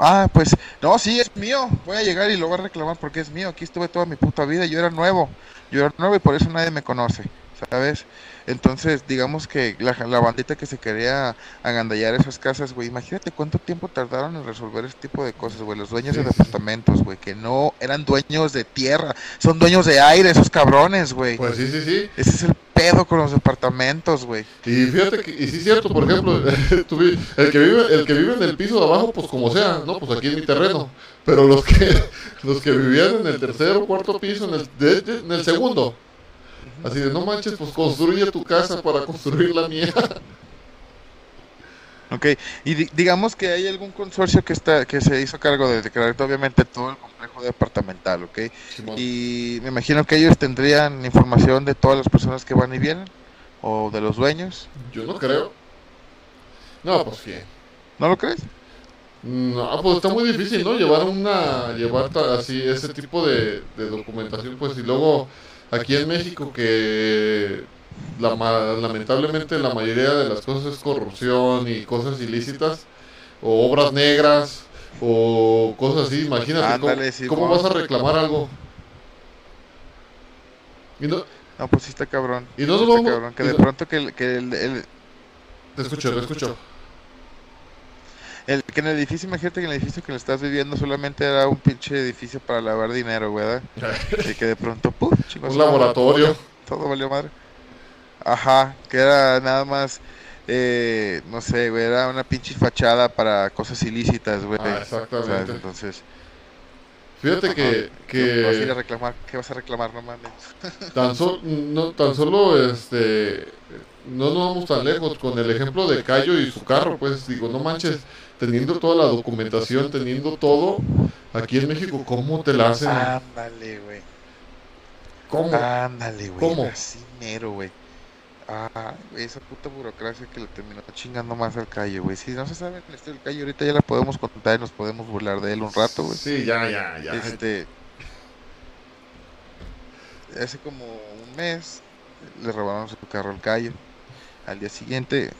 Ah, pues, no, sí, es mío. Voy a llegar y lo voy a reclamar porque es mío. Aquí estuve toda mi puta vida, yo era nuevo. Yo era nuevo y por eso nadie me conoce, ¿sabes? Entonces, digamos que la, la, bandita que se quería agandallar esas casas, güey, imagínate cuánto tiempo tardaron en resolver ese tipo de cosas, güey. Los dueños de departamentos, güey, que no eran dueños de tierra, son dueños de aire, esos cabrones, güey. Pues sí, sí, sí. Ese es el pedo con los departamentos, güey. Y fíjate que, y sí es cierto, por ejemplo, (laughs) el que vive, el que vive en el piso de abajo, pues como sea, ¿no? Pues aquí en mi terreno. Pero los que, (laughs) los que vivían en el tercer o cuarto piso, en el, en el segundo Así de, no manches, pues construye tu casa para construir la mía. (laughs) Ok, y digamos que hay algún consorcio que está que se hizo cargo de declarar obviamente todo el complejo departamental, ¿ok? y me imagino que ellos tendrían información de todas las personas que van y vienen, o de los dueños. Yo no creo. No, pues ¿qué? ¿No lo crees? No, pues está muy difícil, ¿no? Llevar una, llevar así ese tipo de, de documentación, pues y luego aquí en México que la, lamentablemente la mayoría de las cosas es corrupción y cosas ilícitas o obras negras o cosas así, imagínate cómo, vas a reclamar algo. Y no, no, pues sí está cabrón. Y no vamos, cabrón, que de pronto que el, que el, Te escucho, te escucho. El, que en el edificio, imagínate que en el edificio que le estás viviendo solamente era un pinche edificio para lavar dinero, ¿verdad? (laughs) y que de pronto, ¡pum! Un laboratorio. Todo valió madre. Ajá, que era nada más, eh, no sé, güey, era una pinche fachada para cosas ilícitas, güey. Ah, exactamente. entonces... Fíjate que... que... Vas a ir a reclamar, ¿qué vas a reclamar? No mames. (laughs) Tan, no, tan solo, este... No nos vamos tan lejos con el ejemplo de Cayo y su carro, pues digo, no manches, teniendo toda la documentación, teniendo todo, aquí en México, ¿cómo te la hacen? Ándale, güey. ¿Cómo? Ándale, güey. ¿Cómo? Así mero, güey. Ah, esa puta burocracia que le terminó chingando más al Cayo, güey. Si no se sabe el estilo del Cayo, ahorita ya la podemos contar y nos podemos burlar de él un rato, güey. Sí, ya, ya, ya. Este. Hace como un mes le robaron su carro al Cayo. Al día siguiente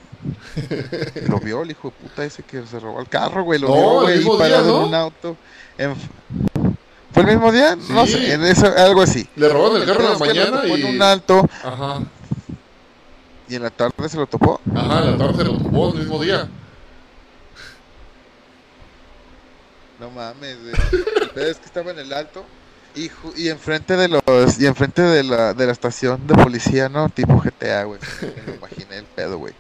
lo vio el hijo de puta ese que se robó el carro, güey. Lo vio, güey, parado en un auto. ¿Fue el mismo día? No sé, en eso, algo así. Le robaron el carro en la mañana y... en un alto. Ajá. ¿Y en la tarde se lo topó? Ajá, en la tarde se lo topó el mismo día. No mames, güey. es que estaba en el alto y, y enfrente de los y enfrente de la, de la estación de policía, ¿no? Tipo GTA, güey. Me imaginé el pedo, güey.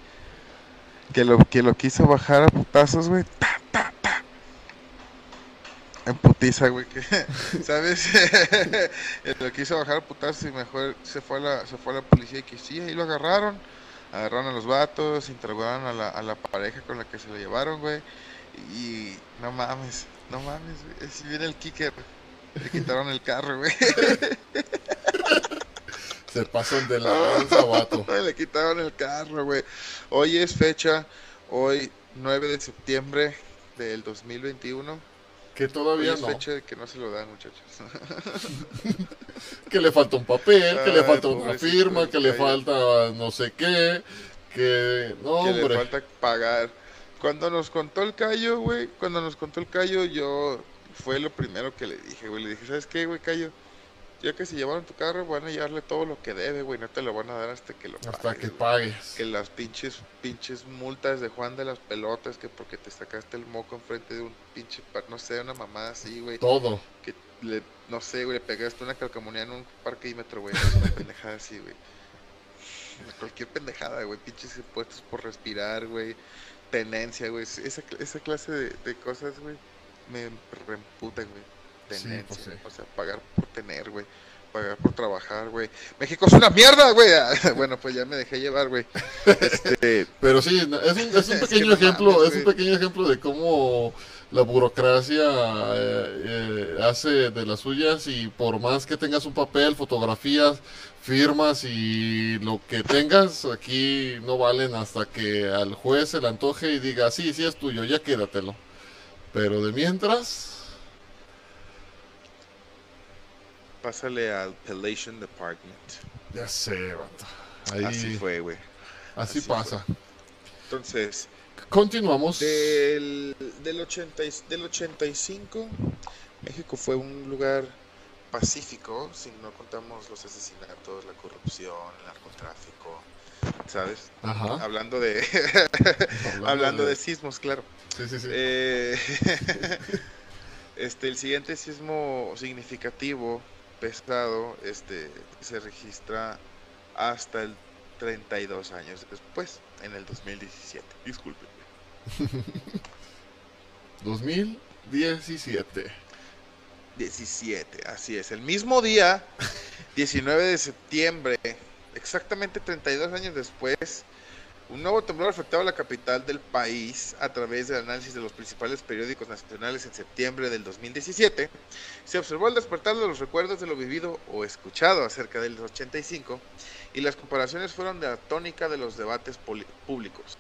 Que lo, que lo quiso bajar a putazos, güey. Ta, ta, ta. En putiza, güey. Que, (laughs) ¿Sabes? (laughs) lo quiso bajar a putazos y mejor se fue a la, se fue a la policía y que sí, ahí lo agarraron. Agarraron a los vatos, interrogaron a la, a la pareja con la que se lo llevaron, güey. Y no mames, no mames, güey. Si viene el kicker, le quitaron el carro, güey. (laughs) Se pasó de la lanza, vato. Le quitaron el carro, güey. Hoy es fecha, hoy 9 de septiembre del 2021. Que todavía hoy es fecha de que no se lo dan, muchachos. (laughs) que le falta un papel, que le falta una firma, que le falta no sé qué, que no, que le falta pagar. Cuando nos contó el callo, güey, cuando nos contó el callo, yo fue lo primero que le dije, güey. Le dije, ¿sabes qué, güey, callo? Ya que se llevaron tu carro, van a llevarle todo lo que debe, güey. No te lo van a dar hasta que lo pagues. Hasta que pagues. Que las pinches, pinches multas de Juan de las Pelotas, que porque te sacaste el moco enfrente de un pinche, no sé, una mamada así, güey. Todo. Que le, no sé, güey, le pegaste una calcamonía en un parquímetro, güey. (laughs) Una pendejada así, güey. Cualquier pendejada, güey. Pinches impuestos por respirar, güey. Tenencia, güey. Esa, esa clase de, de cosas, güey, me reemputan, güey. Tenencia. Pues o sea, pagar por tener, güey pagar por trabajar, güey. México es una mierda, güey. (laughs) bueno, pues ya me dejé llevar, güey. Este... (laughs) Pero sí, es un, es un (laughs) pequeño ejemplo, es un pequeño ejemplo de cómo la burocracia eh, eh, hace de las suyas y por más que tengas un papel, fotografías, firmas y lo que tengas, aquí no valen hasta que al juez se le antoje y diga, sí, sí es tuyo, ya quédatelo. Pero de mientras... Pásale al Pelation Department. Ya sé, Ahí... Así fue, güey. Así, pasa. Entonces, Continuamos. Del, del, 80, del 85, México fue un lugar pacífico, si no contamos los asesinatos, la corrupción, el narcotráfico, ¿sabes? Hablando de hablando, (laughs) de... sismos, claro. Sí, sí, sí. Eh, (laughs) este, el siguiente sismo significativo, pesado, este, se registra hasta el 32 años después, en el 2017. Disculpe. 2017. 17, así es. El mismo día, 19 de septiembre, exactamente 32 años después, un nuevo temblor afectaba a la capital del país a través del análisis de los principales periódicos nacionales en septiembre del 2017. Se observó el despertar de los recuerdos de lo vivido o escuchado acerca del 85 y las comparaciones fueron de la tónica de los debates públicos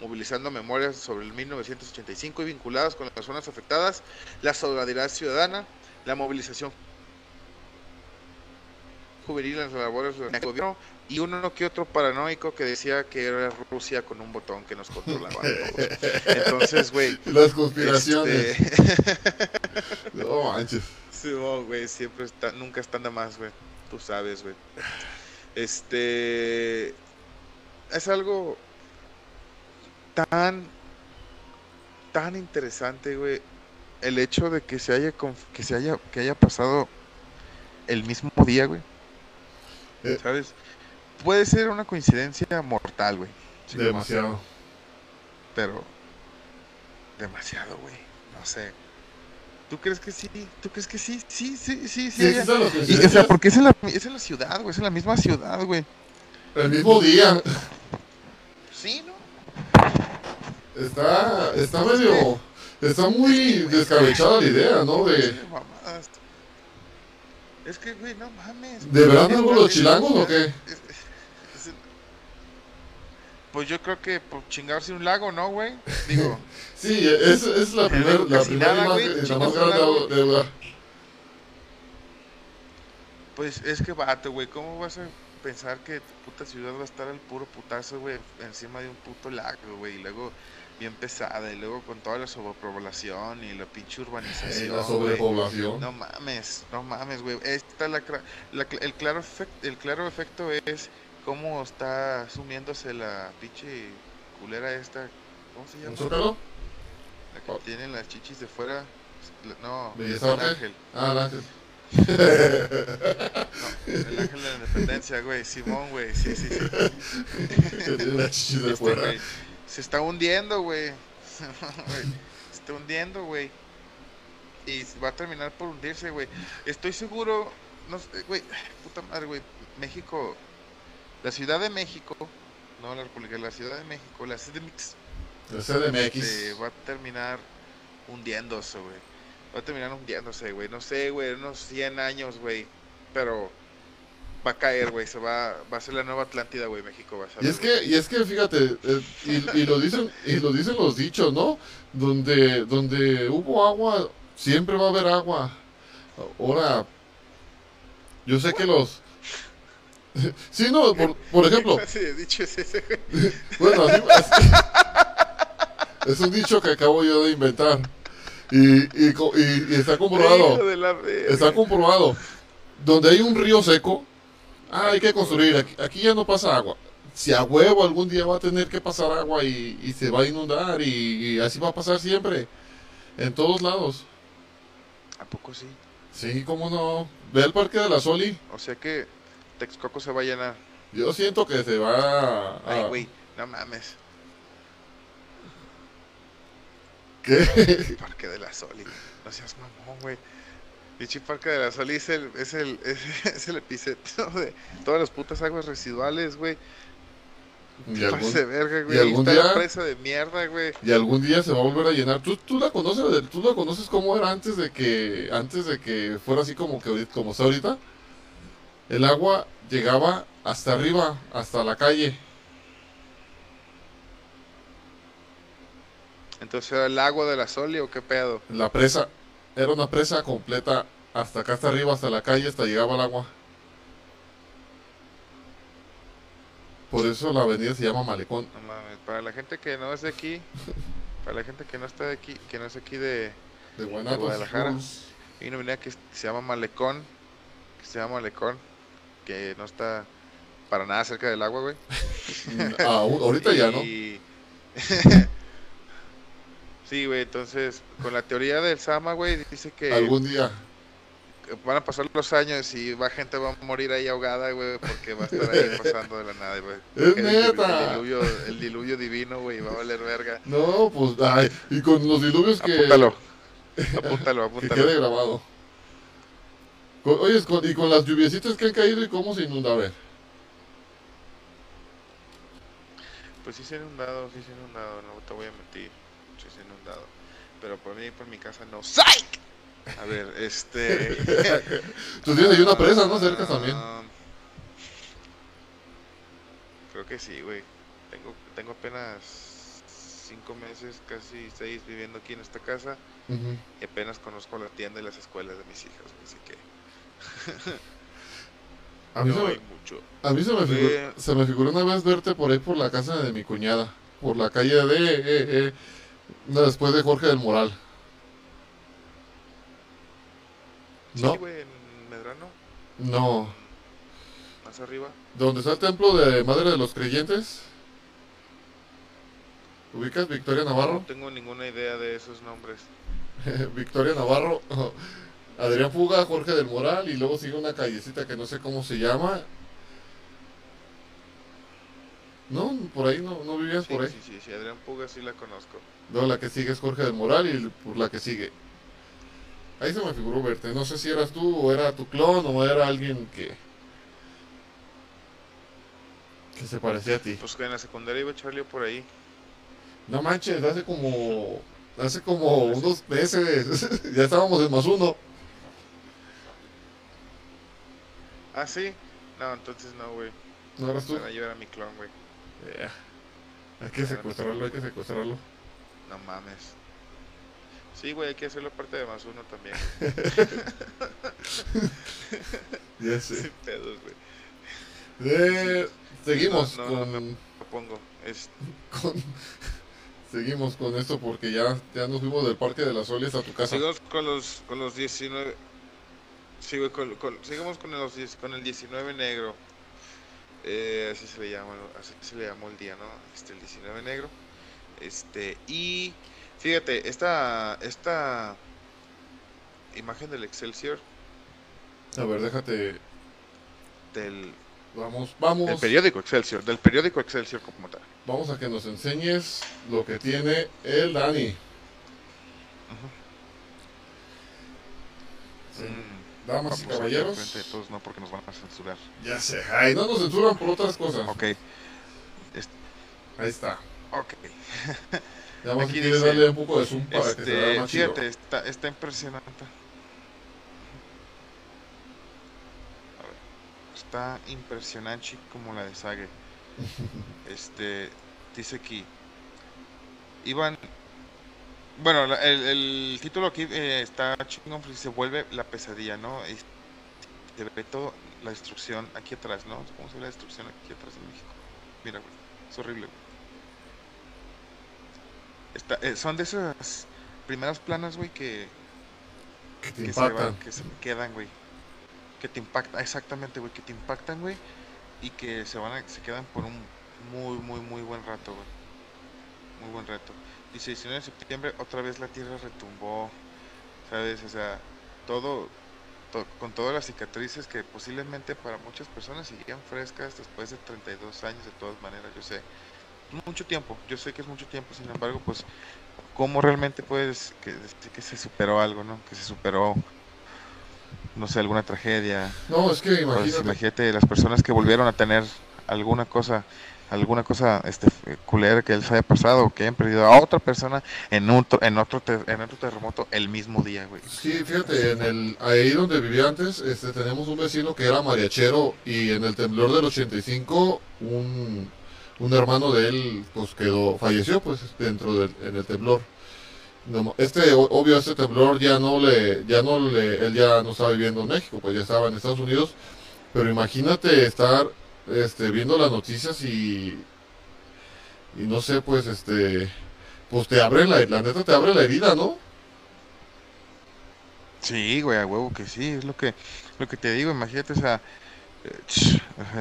movilizando memorias sobre el 1985 y vinculadas con las zonas afectadas, la solidaridad ciudadana, la movilización juvenil en las labores del gobierno y uno que otro paranoico que decía que era Rusia con un botón que nos controlaba. (laughs) Entonces, güey. Las conspiraciones. Este, (laughs) no manches. Sí, güey, siempre está, nunca están de más, güey. Tú sabes, güey. Este. Es algo tan, tan interesante, güey, el hecho de que se haya, que se haya, que haya pasado el mismo día, güey. Eh. Puede ser una coincidencia mortal, güey. demasiado. Pero, demasiado, güey. No sé. ¿Tú crees que sí? ¿Tú crees que sí? Sí, sí, sí, sí. o sea, porque es en, la, es en la ciudad, güey. Es en la misma ciudad, güey. El mismo día. Sí, ¿no? Está, está medio, está muy descabechada la idea, ¿no? De... Es que, güey, no mames. ¿De verdad no los chilangos o qué? Pues yo creo que por chingarse un lago, ¿no, güey? Digo. (laughs) sí, es, es la primera, la primera la más grande deuda. Pues es que vato, güey, ¿cómo vas a pensar que tu puta ciudad va a estar al puro putazo, güey, encima de un puto lago, güey? Y luego bien pesada y luego con toda la sobrepoblación y la pinche urbanización. la sobrepoblación. No mames, no mames, güey. Esta la, el claro efecto, el claro efecto es cómo está sumiéndose la pinche culera esta, ¿cómo se llama? ¿Un La que tiene las chichis de fuera. No, es el ángel. Ah, el ángel. no, el ángel de la independencia, güey. Simón, güey. Sí, sí, sí. (laughs) Las chichis de este, fuera. Se está hundiendo, (laughs) güey. se está hundiendo, güey. Y va a terminar por hundirse, güey. Estoy seguro, no sé, güey, puta madre, güey. México, la Ciudad de México, no la República, la Ciudad de México, la CDMX. La CDMX. Este, va a terminar hundiéndose, güey. Va a terminar hundiéndose, güey. No sé, güey, unos 100 años, güey. Pero va a caer, güey, se va, va a ser la nueva Atlántida, güey, México va a ser. Y es que, y es que fíjate, eh, y, lo dicen, y lo dicen los dichos, ¿no? Donde, donde hubo agua, siempre va a haber agua. Ahora, yo sé que los (laughs) sí, no, por, ejemplo. (laughs) Sí, dicho es ese, (laughs) bueno, es, un dicho que acabo yo de inventar. Y, y, y está comprobado. Está comprobado. Donde hay un río seco, ah, hay que construir, aquí, ya no pasa agua. Si a huevo algún día va a tener que pasar agua y, se va a inundar y, así va a pasar siempre, en todos lados. ¿A poco sí? Sí, cómo no. Ve el parque de la Soli. O sea que Texcoco se va a llenar. Yo siento que se va a... Ay, güey, no mames. ¿Qué? parque de la Soli. No seas mamón, güey. Pinche Parque de la Sol es el, es el, (laughs) es, el epicentro de todas las putas aguas residuales, güey. Y algún, de verga, güey. y algún Está día, presa de mierda, güey. y algún día se va a volver a llenar. ¿Tú, tú la conoces, tú la conoces cómo era antes de que, antes de que fuera así como que como está ahorita? El agua llegaba hasta arriba, hasta la calle. Entonces era el agua de la Soli o qué pedo. La presa, era una presa completa hasta acá hasta arriba, hasta la calle, hasta llegaba el agua. Por eso la avenida se llama Malecón. No mames, para la gente que no es de aquí, (laughs) para la gente que no está de aquí, que no es aquí de, De Guanatos. Guadalajara. Hay una avenida que se llama Malecón, que se llama Malecón, que no está para nada cerca del agua, güey. Ah, ahorita ya no. (laughs) Sí, güey, entonces, con la teoría del Sama, güey, dice que Algún día. que van a pasar los años y va gente va a morir ahí ahogada, güey, porque va a estar ahí pasando de la nada, güey. (laughs) ¡Es Que el neta! El diluvio, el diluvio divino, güey, va a valer verga. No, pues, ay, y con los diluvios que, Apúntalo. Apúntalo, (laughs) que apúntalo. quede grabado. Con- oye, con- y con las lluviecitas que han caído y cómo se inunda, a ver. Pues sí se ha inundado, sí se ha inundado, no te voy a mentir. Sí se ha inundado. Pero por mí, por mi casa no. ¡Psych! A ver, este. (laughs) Tú tienes ahí una presa, ¿no? Cerca también. Creo que sí, güey. Tengo, tengo apenas cinco meses, casi seis viviendo aquí en esta casa. Ujú. Y apenas conozco la tienda y las escuelas de mis hijas, así que (laughs) A mí, no se hay me, mucho. a mí se, me figuró, se me figuró una vez verte por ahí por la casa de mi cuñada. Por la calle de... eh, eh, no, después de Jorge del Moral. ¿No? Sí, güey, en Medrano, No. más arriba. ¿Dónde está el templo de Madre de los Creyentes? ¿Ubicas Victoria No Navarro? tengo ninguna idea de esos nombres. (laughs) Victoria Navarro, Adrián Fuga, Jorge del Moral y luego sigue una callecita que no sé cómo se llama. No, por ahí no, no vivías Sí, por ahí. sí, sí, sí, Adrián Puga sí la conozco. Luego la que sigue es Jorge del Moral y por la que sigue. Ahí se me figuró verte. No sé si eras tú o era tu clon o era alguien que que se parecía a ti. Pues que en la secundaria iba Charlie por ahí. No manches, hace como hace como unos meses (laughs) ya estábamos en más uno. Ah, sí. No, entonces no, güey. ¿No eras tú? Para yo era mi clon, güey. Yeah. Hay que secuestrarlo, hay que secuestrarlo. No mames. Sí, güey, hay que hacerlo parte de más uno también. (laughs) Ya sé. Sin pedos, güey. Seguimos No, no, no, con, Lo pongo. Es, (laughs) con- seguimos con esto porque ya, ya nos fuimos del Parque de las Olias a tu casa. sigamos con los, con los 19. Sí, con, con- sigamos con, 10 con el 19 negro. Eh, así se le llama, así se le llamó el día, ¿no? Este, el 19 negro. Este, y fíjate, esta, esta imagen del Excelsior, A ver, déjate. del, Vamos, del vamos. periódico Excelsior, del periódico Excelsior como tal. Vamos a que nos enseñes lo que tiene el Dani. Sí. Mm, Damas y vamos caballeros. de todos, no, porque nos van a censurar. Ya sé. Ay, no nos censuran por otras cosas. Ok, Ahí está. ok. (laughs) Ya más Aquí dice, darle un poco de zoom para que se vea Este, más chido. fíjate, está, está impresionante. A ver, está impresionante como la de Sage. (laughs) Este, dice aquí, iban, bueno, el, el título aquí eh, está chingón, porque se vuelve la pesadilla, ¿no? Y se ve todo la destrucción aquí atrás, ¿no? ¿Cómo se ve la destrucción aquí atrás en México? Mira, güey, es horrible, güey. Está- eh, son de esas primeras planas, güey, que, Que te que se, van- que se quedan, güey. Que te impactan, exactamente, güey, que te impactan, güey. Y que se van a, se quedan por un muy, muy, muy buen rato, güey. Muy buen rato. Dice 19 de septiembre, otra vez la tierra retumbó, ¿sabes? O sea, todo, to- con todas las cicatrices que posiblemente para muchas personas seguían frescas después de 32 años, de todas maneras, yo sé. Mucho tiempo, yo sé que es mucho tiempo, sin embargo, pues, ¿cómo realmente puedes que, decir que se superó algo, no? Que se superó no sé, alguna tragedia. No, es que Pues, imagínate. imagínate las personas que volvieron a tener alguna cosa, alguna cosa este f- culera que les haya pasado, que hayan perdido a otra persona en otro, en otro, en otro terremoto el mismo día, güey. Sí, fíjate, en el, ahí donde vivía antes, este, tenemos un vecino que era mariachero y en el temblor del 85 un, un hermano de él pues quedó, falleció pues dentro del, en el temblor. Este, obvio, este temblor ya no le, ya no le, él ya no estaba viviendo en México, pues ya estaba en Estados Unidos, pero imagínate estar, este, viendo las noticias y, y no sé, pues, este, pues te abre la, la neta te abre la herida, ¿no? Sí, güey, a huevo que sí, es lo que, lo que te digo, imagínate, o sea, eh,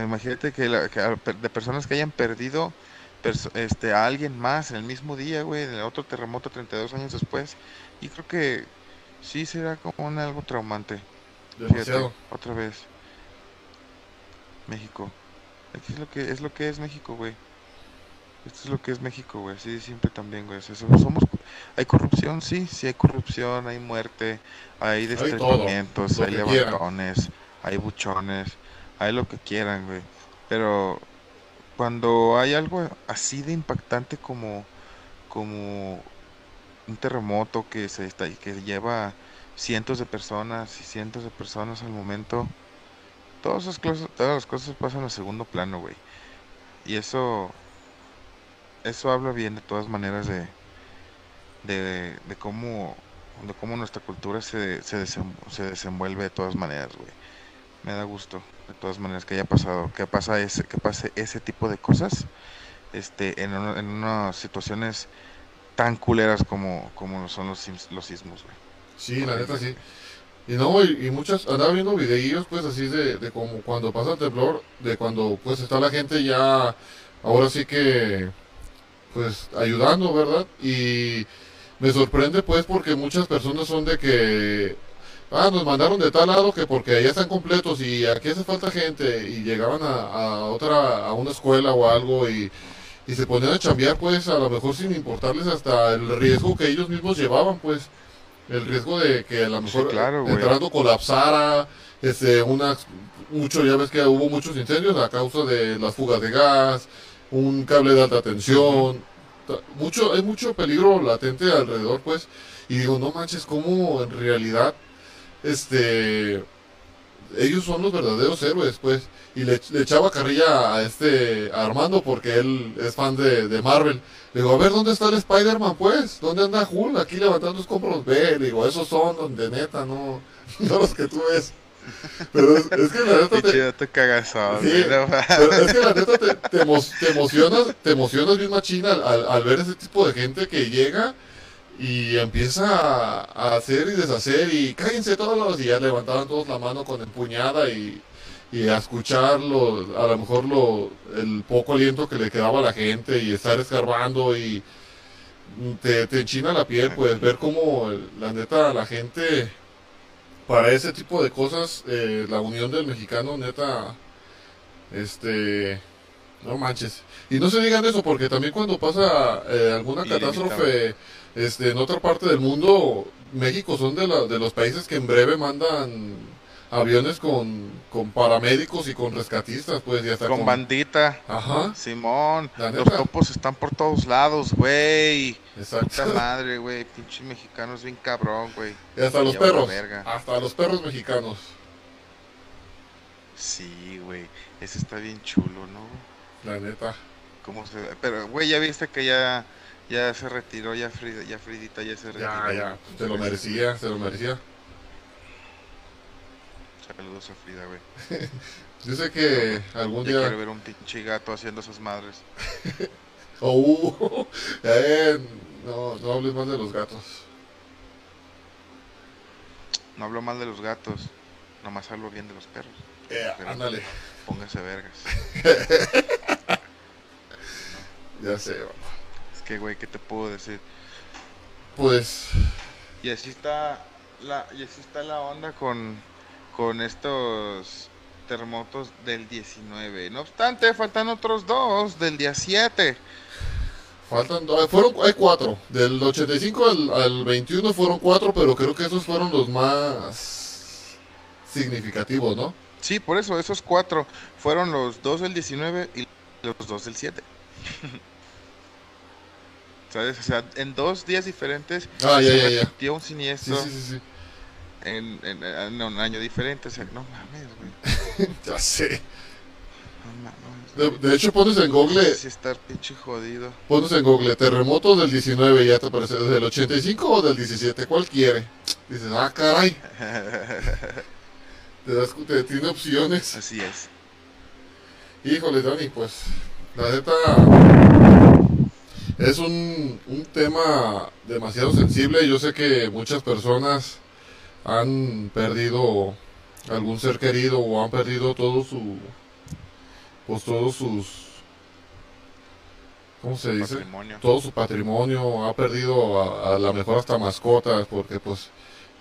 imagínate que, la- que de personas que hayan perdido perso- este, a alguien más en el mismo día, güey, en el otro terremoto 32 años después, y creo que sí será como un algo traumante. Fíjate, Demasiado. otra vez. México. Es lo que es lo que es México, güey. Esto es lo que es México, güey. Así de siempre también, güey. O sea, somos, somos- hay corrupción, sí, sí hay corrupción, hay muerte, hay lo hay levantones, hay buchones, hay lo que quieran, güey. Pero cuando hay algo así de impactante como como un terremoto que se está que lleva cientos de personas y cientos de personas al momento, todas esas cosas, todas las cosas pasan a segundo plano, güey. Y eso, eso habla bien de todas maneras de, de, cómo, de cómo nuestra cultura se, se, desem- se desenvuelve de todas maneras, güey. Me da gusto, de todas maneras, que haya pasado, que pasa que pase ese tipo de cosas, este, en, una- en unas situaciones tan culeras como, como son los, los sismos, güey. Sí, la neta sí. Y no, y, muchas, andaba viendo videillos pues así de, de como cuando pasa el temblor, de cuando pues está la gente ya, ahora sí que, pues ayudando, ¿verdad? Y me sorprende pues porque muchas personas son de que, ah, nos mandaron de tal lado que porque allá están completos y aquí hace falta gente y llegaban a, a otra, a una escuela o algo y, y se ponían a chambear pues a lo mejor sin importarles hasta el riesgo que ellos mismos llevaban pues el riesgo de que a lo Sí, mejor claro, güey. entrando colapsara, este, una, mucho, ya ves que hubo muchos incendios a causa de las fugas de gas, un cable de alta tensión, mucho, hay mucho peligro latente alrededor, pues, y digo, no manches, cómo en realidad, este, ellos son los verdaderos héroes, pues, y le, le echaba carrilla a este, a Armando, porque él es fan de, de Marvel, le digo, a ver, ¿dónde está el Spider-Man, pues? ¿Dónde anda Hulk? Aquí levantando escombros. Ve, le digo, esos son donde neta, no, (laughs) no los que tú ves. Pero es, es que la neta te, dato cagazón, Sí, no pero es que la neta te, te, emo- te emocionas, te emocionas bien machina al, al- al ver ese tipo de gente que llega y empieza a, hacer y deshacer y cállense todos y ya levantaban todos la mano con empuñada y, y a escuchar lo- a lo mejor lo, el poco aliento que le quedaba a la gente y estar escarbando y te, te enchina la piel pues ver cómo la neta la gente para ese tipo de cosas eh, la unión del mexicano neta este no manches y no se digan eso porque también cuando pasa eh, alguna Ilimitado. Este en otra parte del mundo México son de, la- de los países que en breve mandan aviones con, con paramédicos y con rescatistas pues y hasta Con bandita, ajá Simón, los topos están por todos lados, güey. Puta exacto madre, güey, pinche mexicano es bien cabrón, güey. y hasta los perros verga. hasta los perros mexicanos Sí, güey, ese está bien chulo, ¿no? la neta ¿Cómo se? Pero, güey, ya viste que ya, ya se retiró, ya Frida, ya Fridita ya se retiró. ya ya se lo merecía se lo merecía Saludos a Frida, güey. (laughs) yo sé que algún Ya día quiero ver un pinche gato haciendo esas madres. (laughs) Oh, (laughs) eh, no, no hables más de los gatos. No hablo mal de los gatos, nomás hablo bien de los perros. Eh, Pero- ándale, Póngase vergas. ya sé. va. Que, güey, ¿qué te puedo decir? Pues, Y así está la, y así está la onda con, con estos terremotos del 19. No obstante, faltan otros dos del día 7. faltan, do- fueron, hay cuatro. Del 85 al, al 21 fueron cuatro, pero creo que esos fueron los más significativos, ¿no? Sí, por eso, esos cuatro fueron los dos del 19 y los dos del 7. (laughs) ¿Sabes? O sea, en dos días diferentes Ah, ya, se ya, ya. un siniestro sí, sí, sí. En, en- en un año diferente. O sea, no mames, güey. (laughs) Ya sé. No mames. De, güey. de hecho, pones en Google, Sí, estar pinche jodido. pones en Google terremoto del 19 y ya te aparece del 85 o del 17, ¿cuál quiere? Dices, ah, caray, (laughs) te das te, tiene opciones. Así es. Híjole, Dani, pues, la neta es un, un tema demasiado sensible. Yo sé que muchas personas han perdido algún ser querido o han perdido todo su, pues todos sus, ¿cómo se dice? Patrimonio. todo su patrimonio, ha perdido a, a la mejor hasta mascotas, porque pues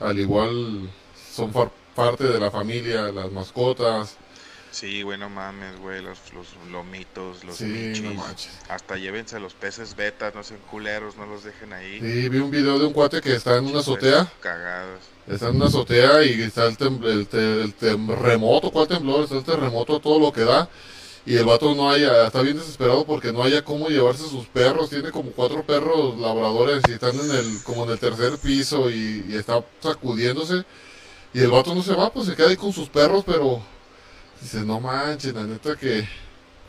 al igual son far- parte de la familia, las mascotas. Sí, güey, no mames, güey. Los, los lomitos, los Sí, michis. no manches. Hasta llévense a los peces betas, no sean culeros, no los dejen ahí. Sí, vi un video de un cuate que está en una azotea, peces Cagados. está en una azotea y está el, tem- el, te- el terremoto, ¿cuál temblor? Está el terremoto, todo lo que da. Y el vato no haya, está bien desesperado porque no haya cómo llevarse sus perros. Tiene como cuatro perros labradores y están en el, como en el tercer piso y, y está sacudiéndose. Y el vato no se va, pues se queda ahí con sus perros, pero dice, no manches, la neta que,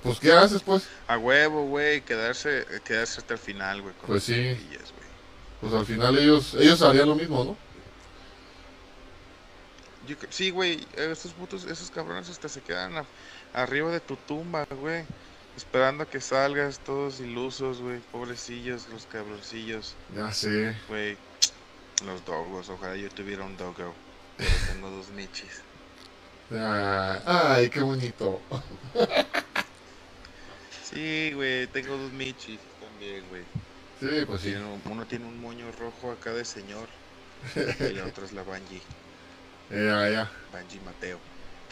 pues ¿qué haces pues? A huevo, güey, quedarse, quedarse hasta el final, güey. Pues sí. pillas. Pues al final ellos, ellos harían lo mismo, ¿no? Yo sí, güey, esos putos, esos cabrones hasta se quedan a- arriba de tu tumba, güey. Esperando a que salgas todos ilusos, güey. Pobrecillos, los cabroncillos, Ya sé. güey. Los dogos, ojalá yo tuviera un dogo. Pero tengo dos michis. Ay, ay, qué bonito. Sí, güey, tengo dos michis también, güey. Sí, pues sí. Uno tiene un moño rojo acá de señor. (laughs) Y la otra es la Banji. Eh, ya, ya. Banji Mateo.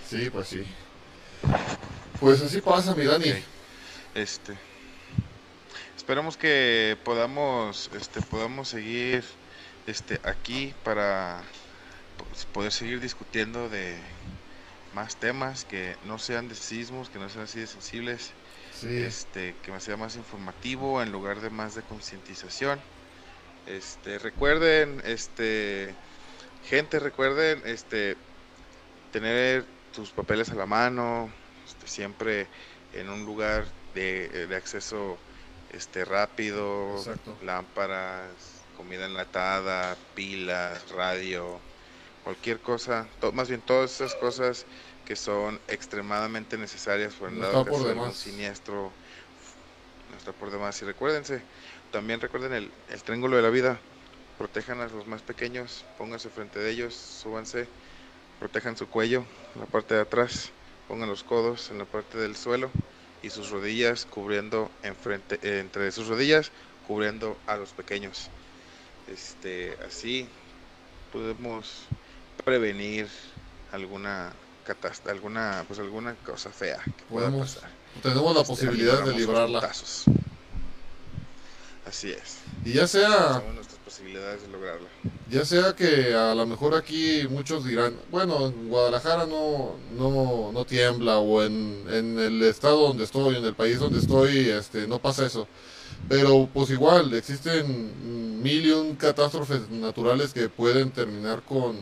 Sí, pues sí. Pues así pasa, mi Dani. Este. Esperamos que podamos, este, podamos seguir, este, aquí para pues, poder seguir discutiendo de más temas que no sean de sismos, que no sean así de sensibles, Sí. este, que sea más informativo en lugar de más de concientización. Este, recuerden, este, gente, recuerden, este, tener tus papeles a la mano, este, siempre en un lugar de, de acceso, este, rápido, Exacto. lámparas, comida enlatada, pilas, radio, cualquier cosa, más bien todas esas cosas que son extremadamente necesarias por el No por caso de demás. siniestro, no está por demás. Y recuérdense, también recuerden el, el triángulo de la vida, protejan a los más pequeños, pónganse frente de ellos, súbanse, protejan su cuello, la parte de atrás, pongan los codos en la parte del suelo y sus rodillas cubriendo enfrente, eh, entre sus rodillas, cubriendo a los pequeños. Este, así podemos prevenir alguna catástrofe, alguna, pues alguna cosa fea que pueda Podemos pasar. Tenemos la Este, posibilidad de librarla. Así es. Y ya sea, nuestras posibilidades de lograrla. ya sea que a lo mejor aquí muchos dirán, bueno, en Guadalajara no, no, no tiembla o en, en el estado donde estoy, en el país donde estoy, este, no pasa eso. Pero pues igual, existen mil y un catástrofes naturales que pueden terminar con,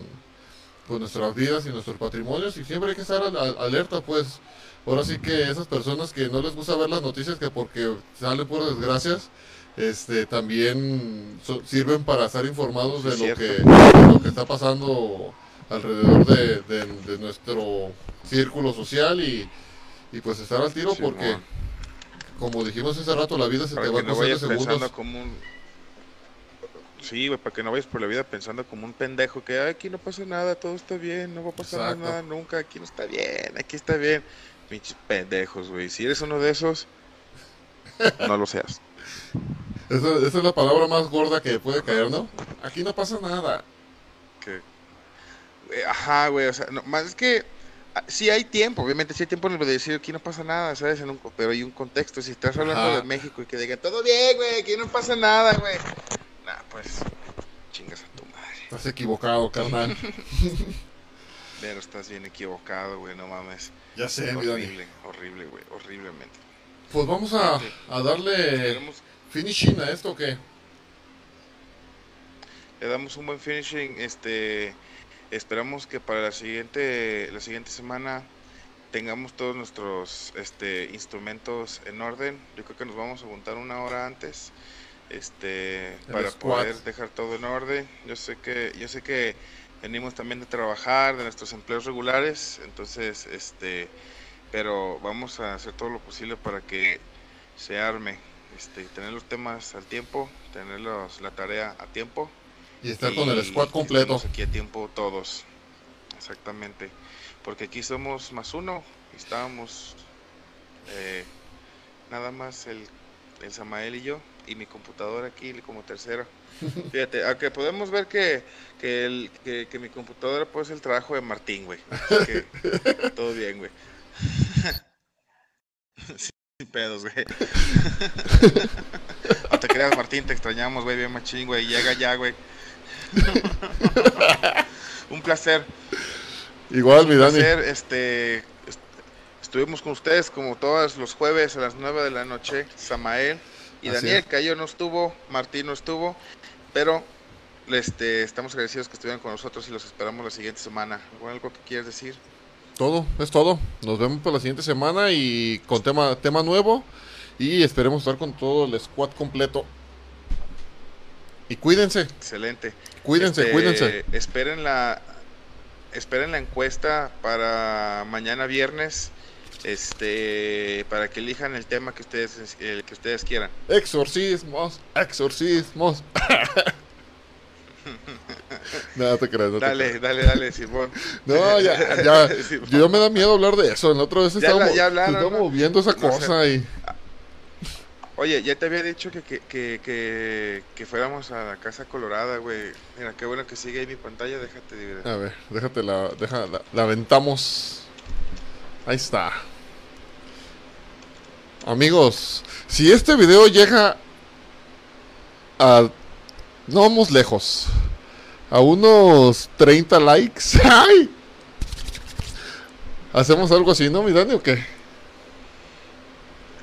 con nuestras vidas y nuestros patrimonios y siempre hay que estar al- al- alerta pues. Ahora sí que esas personas que no les gusta ver las noticias que porque salen por desgracias, este también so- sirven para estar informados de lo que de lo que está pasando alrededor de, de- de nuestro círculo social y, y pues estar al tiro porque como dijimos hace rato la vida se Para te va en no segundos. como un... Sí, güey, para que no vayas por la vida pensando como un pendejo que "Ay, aquí no pasa nada, todo está bien, no va a pasar Exacto. nada nunca, aquí no está bien, aquí está bien. Pinches pendejos, güey. Si eres uno de esos, no lo seas. (laughs) esa, esa es la palabra más gorda que puede caer ¿no? aquí no pasa nada que güey, ajá güey o sea no, más es que ah, sí hay tiempo obviamente sí hay tiempo en el de decir aquí no pasa nada sabes En un pero hay un contexto si estás hablando Ajá. de México y que digan todo bien güey aquí no pasa nada güey nah pues chingas a tu madre estás equivocado carnal (laughs) Pero estás bien equivocado, güey, no mames. Ya sé. Horrible, horrible, güey, horriblemente. Pues vamos a, a darle finishing a esto, ¿o qué? le damos un buen finishing. Este, esperamos que para la siguiente, la siguiente semana tengamos todos nuestros este, instrumentos en orden. Yo creo que nos vamos a juntar una hora antes, este, El para squad. poder dejar todo en orden. Yo sé que, yo sé que venimos también de trabajar, de nuestros empleos regulares, entonces, este, pero vamos a hacer todo lo posible para que se arme. Este, tener los temas al tiempo, tener los- la tarea a tiempo Y estar con el squad completo. aquí a tiempo todos. Exactamente. Porque aquí somos más uno. y Estábamos eh, nada más el, el Samael y yo. Y mi computadora aquí como tercero. (laughs) Fíjate, aunque podemos ver que, que, el, que, que mi computadora pues es el trabajo de Martín, güey. Así que (laughs) todo bien, güey. (laughs) Sin pedos, güey. No te creas, Martín, te extrañamos, güey, bien machín, güey. Llega ya, güey. Un placer, Igual, mi un Dani. placer, este, est- estuvimos con ustedes como todos los jueves a las 9 de la noche, Samael y Así Daniel es. Cayo no estuvo, Martín no estuvo, pero este, estamos agradecidos que estuvieran con nosotros y los esperamos la siguiente semana. ¿Algo algo que quieres decir? Todo, es todo. Nos vemos para la siguiente semana y con tema, tema nuevo. Y esperemos estar con todo el squad completo. Y cuídense, Excelente. cuídense, Este, cuídense. Esperen la, esperen la encuesta para mañana viernes, este, para que elijan el tema que ustedes, el que ustedes quieran. Exorcismos, exorcismos. (laughs) no, te creas, no te Dale, creas. dale, dale, Simón. No, ya, ya. (laughs) Yo me da miedo hablar de eso. En la otra vez Ya estábamos, la- ya hablaron, estábamos ¿no? viendo esa No cosa y. Oye, ya te había dicho que, que, que, que, que fuéramos a la Casa Colorada, güey. Mira, qué bueno que sigue ahí mi pantalla, déjate de A ver, déjate la, deja, la, la aventamos. Ahí está. Amigos, si este video llega a... No vamos lejos. A unos 30 likes. (laughs) ¡Ay! ¿Hacemos algo así, no, mi Dani, o qué?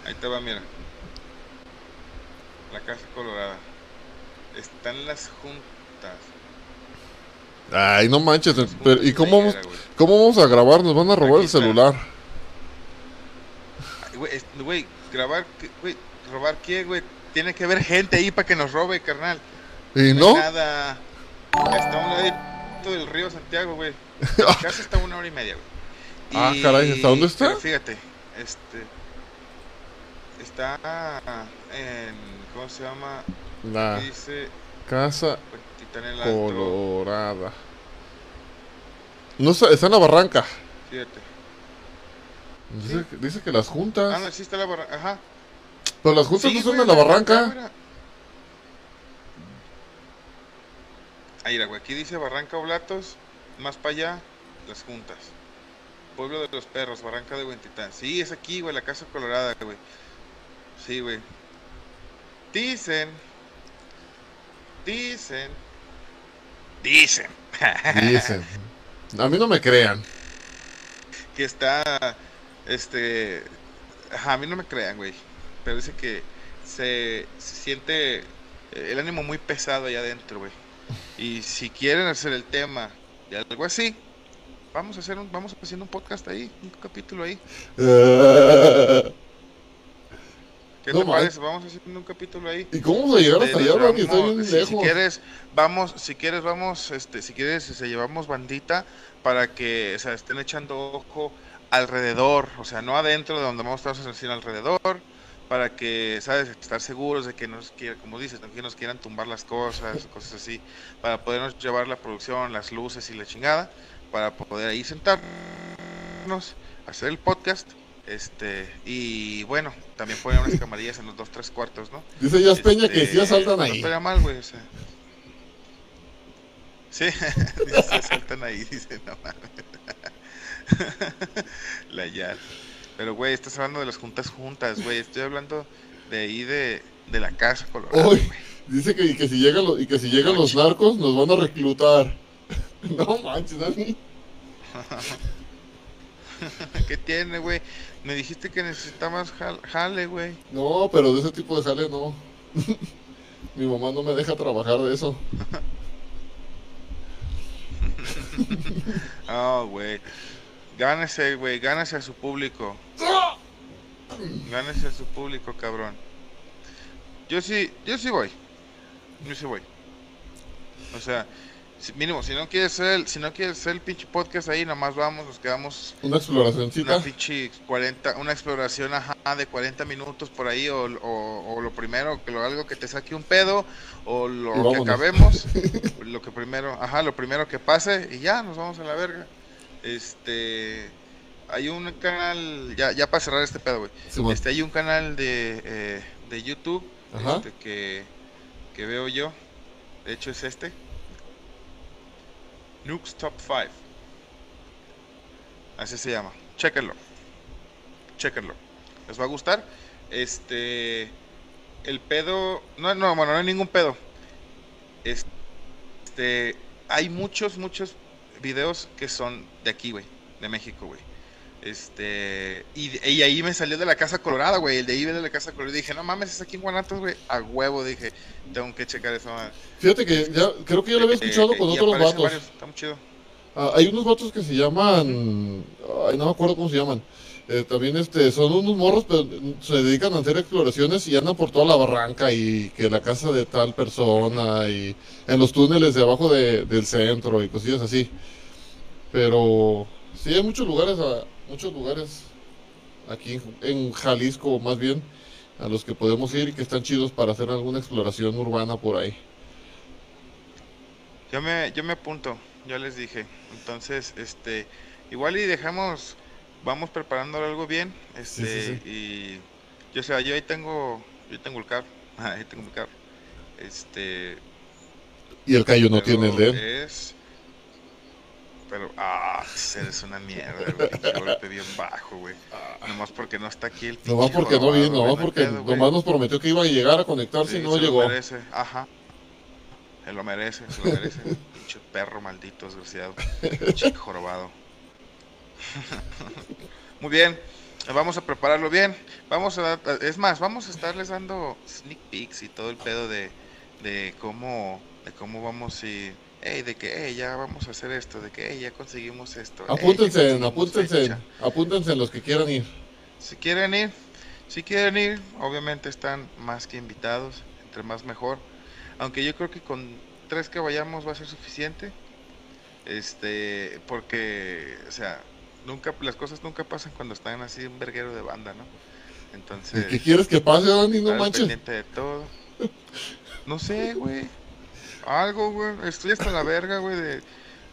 Ahí te va, mira. La Casa Colorada. Están las juntas. Ay, no manches. pero- ¿Y cómo vamos, cómo vamos a grabar? Nos van a robar Aquí el celular. Güey, grabar, ¿qué- güey, robar qué, güey. Tiene que haber gente ahí para que nos robe, carnal. ¿Y hay no? Nada. Está a un ladito del río Santiago, güey. (laughs) Mi casa está a una hora y media, güey. Ah, caray, ¿hasta dónde está? pero fíjate, este. Está en. ¿Cómo se llama? La Dice. casa colorada. No está, está en la barranca. Fíjate. Dice, que- dice que las juntas. Ah, no, sí está la barranca. Ajá. Pero las juntas Sí, no son en la barranca. cámara. Ahí, mira, güey, aquí dice Barranca Oblatos, más para allá, las juntas. Pueblo de los Perros, Barranca de Huentitán. Sí, es aquí, güey, la Casa Colorada, güey. Sí, güey. Dicen, dicen, dicen (laughs) Dicen. A mí no me crean. que está, este, a mí no me crean, güey, pero dice que se, se siente el ánimo muy pesado allá adentro, güey. Y si quieren hacer el tema de algo así, vamos a hacer un, vamos haciendo un podcast ahí, un capítulo ahí. (laughs) ¿Qué No te man. parece? Vamos haciendo un capítulo ahí. ¿Y cómo vamos a llegar hasta Este, allá, Dani? Está vamos- bien si, si lejos. quieres, vamos, si quieres, vamos, este, si quieres, se llevamos bandita para que, o sea, estén echando ojo alrededor, o sea, no adentro de donde vamos a estar, sino alrededor, para que, sabes, estar seguros de que nos quieran, como dices, no que nos quieran tumbar las cosas, cosas así, para podernos llevar la producción, las luces y la chingada, para poder ahí sentarnos, hacer el podcast. Este, y bueno, también poner unas camarillas en los dos, tres cuartos, ¿no? Dice Jazz Peña que Este, sí asaltan No ahí. estaría mal, güey, o sea. Sí, (laughs) dice, asaltan ahí, (laughs) dice, no mames. (laughs) La ya. Pero, güey, estás hablando de las juntas juntas, güey. Estoy hablando de ahí de, de la casa colorada, dice que, y que si llegan los, y que si llegan los narcos nos van a reclutar. (laughs) No manches, Dani. (laughs) ¿Qué tiene, güey? Me dijiste que necesitabas jale, güey. No, pero de ese tipo de jale no. Mi mamá no me deja trabajar de eso. oh, güey. Gánese, güey. Gánese a su público. Gánese a su público, cabrón. Yo sí, yo sí voy. Yo sí voy. O sea, mínimo, si no quieres ser, si no quieres ser el pinche podcast ahí, nomás vamos, nos quedamos. Una exploración, Una pinche 40, una exploración ajá, de 40 minutos por ahí, o, lo primero, que lo, algo que te saque un pedo, o lo que acabemos, (laughs) lo que primero, ajá, lo primero que pase, y ya, nos vamos a la verga. Este. Hay un canal, ya, ya para cerrar este pedo, güey. este, hay un canal de, eh, de YouTube este, que, que veo yo. De hecho, es este Nukes Top 5. Así se llama. Chequenlo. Chequenlo. Les va a gustar. Este. El pedo. No, no, bueno, no hay ningún pedo. Este. Hay muchos, muchos videos que son de aquí, güey. De México, güey. Este. Y, ahí me salió de la Casa Colorada, güey. El de ahí de la Casa Colorada. dije, no mames, es aquí en Guanatos, güey. A huevo, dije, tengo que checar eso. Fíjate que ya, creo que ya lo había escuchado con otros vatos. está muy chido. Ah, hay unos vatos que se llaman. Ay, no me acuerdo cómo se llaman. Eh, también este, son unos morros, pero se dedican a hacer exploraciones y andan por toda la barranca y que la casa de tal persona y en los túneles de abajo del centro y cosillas así. Pero sí, hay muchos lugares muchos lugares aquí en Jalisco más bien a los que podemos ir y que están chidos para hacer alguna exploración urbana por ahí. Yo me, yo me apunto, ya les dije. Entonces, este, igual y dejamos, vamos preparando algo bien, este, y yo sea, yo ahí tengo, yo tengo el carro, (laughs) ahí tengo mi carro, este. Y el callo no tiene el de Es, pero, ah, eres una mierda, güey. Golpe bien bajo, güey. Ah. Nomás porque no está aquí el pinche Nomás porque no vino, nomás porque nomás nos prometió que iba a llegar a conectarse y no llegó. Lo merece, ajá. Se lo merece, se lo merece. (laughs) pinche perro maldito, desgraciado. Pinche jorobado. (laughs) Muy bien, vamos a prepararlo bien. Vamos a es más, vamos a estarles dando sneak peeks y todo el pedo de, de cómo, de cómo vamos y hey, de que hey, ya vamos a hacer esto, de que hey, ya conseguimos esto. Apúntense, apúntense, apúntense los que quieran ir. Si quieren ir, si quieren ir, obviamente están más que invitados, entre más mejor. Aunque yo creo que con tres que vayamos va a ser suficiente. Este, porque, o sea, nunca las cosas nunca pasan cuando están así un verguero de banda, ¿no? Entonces, ¿qué quieres que pase, Dani? No manches. de todo. No sé, güey algo, güey. Estoy hasta la verga, güey, de,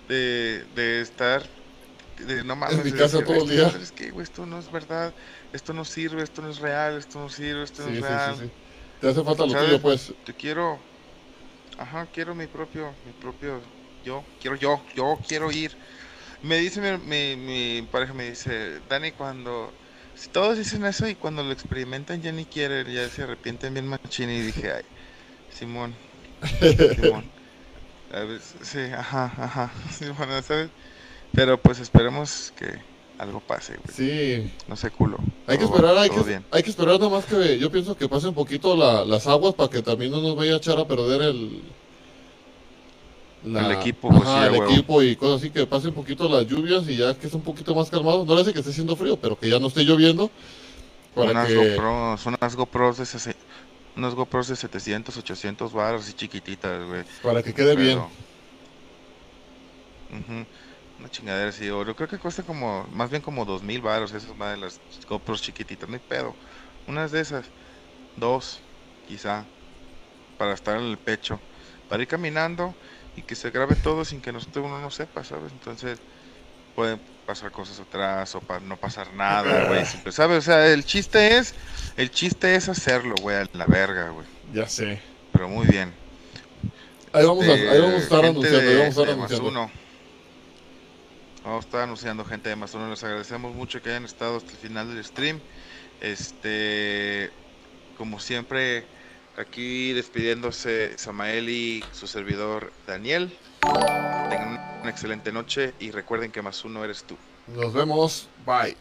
de, de estar. De, no mames, en mi casa todo el día. Es que, güey, esto no es verdad. Esto no sirve, esto no es real, esto no sirve, esto no es real. Sí, sí. Te hace falta lo tuyo, pues. Te quiero. Ajá, quiero mi propio. Mi propio. Yo. Quiero yo. Yo quiero ir. Me dice mi, mi, mi pareja, me dice, Dani, cuando. Si todos dicen eso y cuando lo experimentan ya ni quieren, ya se arrepienten bien machín y dije, ay, Simón, (laughs) sí, ajá, ajá. (laughs) Pero pues esperemos que algo pase, Sí. No sé, culo. Hay que esperar, hay que, hay que esperar nada más que yo pienso que pase un poquito las aguas para que también no nos vaya a echar a perder el... el equipo, pues, el equipo y cosas así, que pase un poquito las lluvias y ya que es un poquito más calmado. No le hace que esté haciendo frío, pero que ya no esté lloviendo. Para unas, GoPros, unas GoPros de unos GoPros de 700, 800 baros y chiquititas, güey. Para que quede bien. Una chingadera así, yo creo que cuesta como, más bien como 2000 baros, esas más de las GoPros chiquititas, no hay pedo. Unas de esas, dos, quizá, para estar en el pecho, para ir caminando y que se grabe todo sin que nosotros uno no sepa, ¿sabes? Entonces, pueden pasar cosas atrás o para no pasar nada, (clears throat) güey. ¿Sabes? O sea, el chiste es, el chiste es hacerlo, güey, a la verga, güey. Ya sé. Pero muy bien. Ahí vamos, a, ahí vamos a estar anunciando, ahí vamos a estar anunciando. Uno. Vamos a estar anunciando gente de más uno. Les agradecemos mucho que hayan estado hasta el final del stream. Este, como siempre, aquí despidiéndose Samael y su servidor Daniel. Tengan una excelente noche y recuerden que más uno eres tú. Nos vemos. Bye.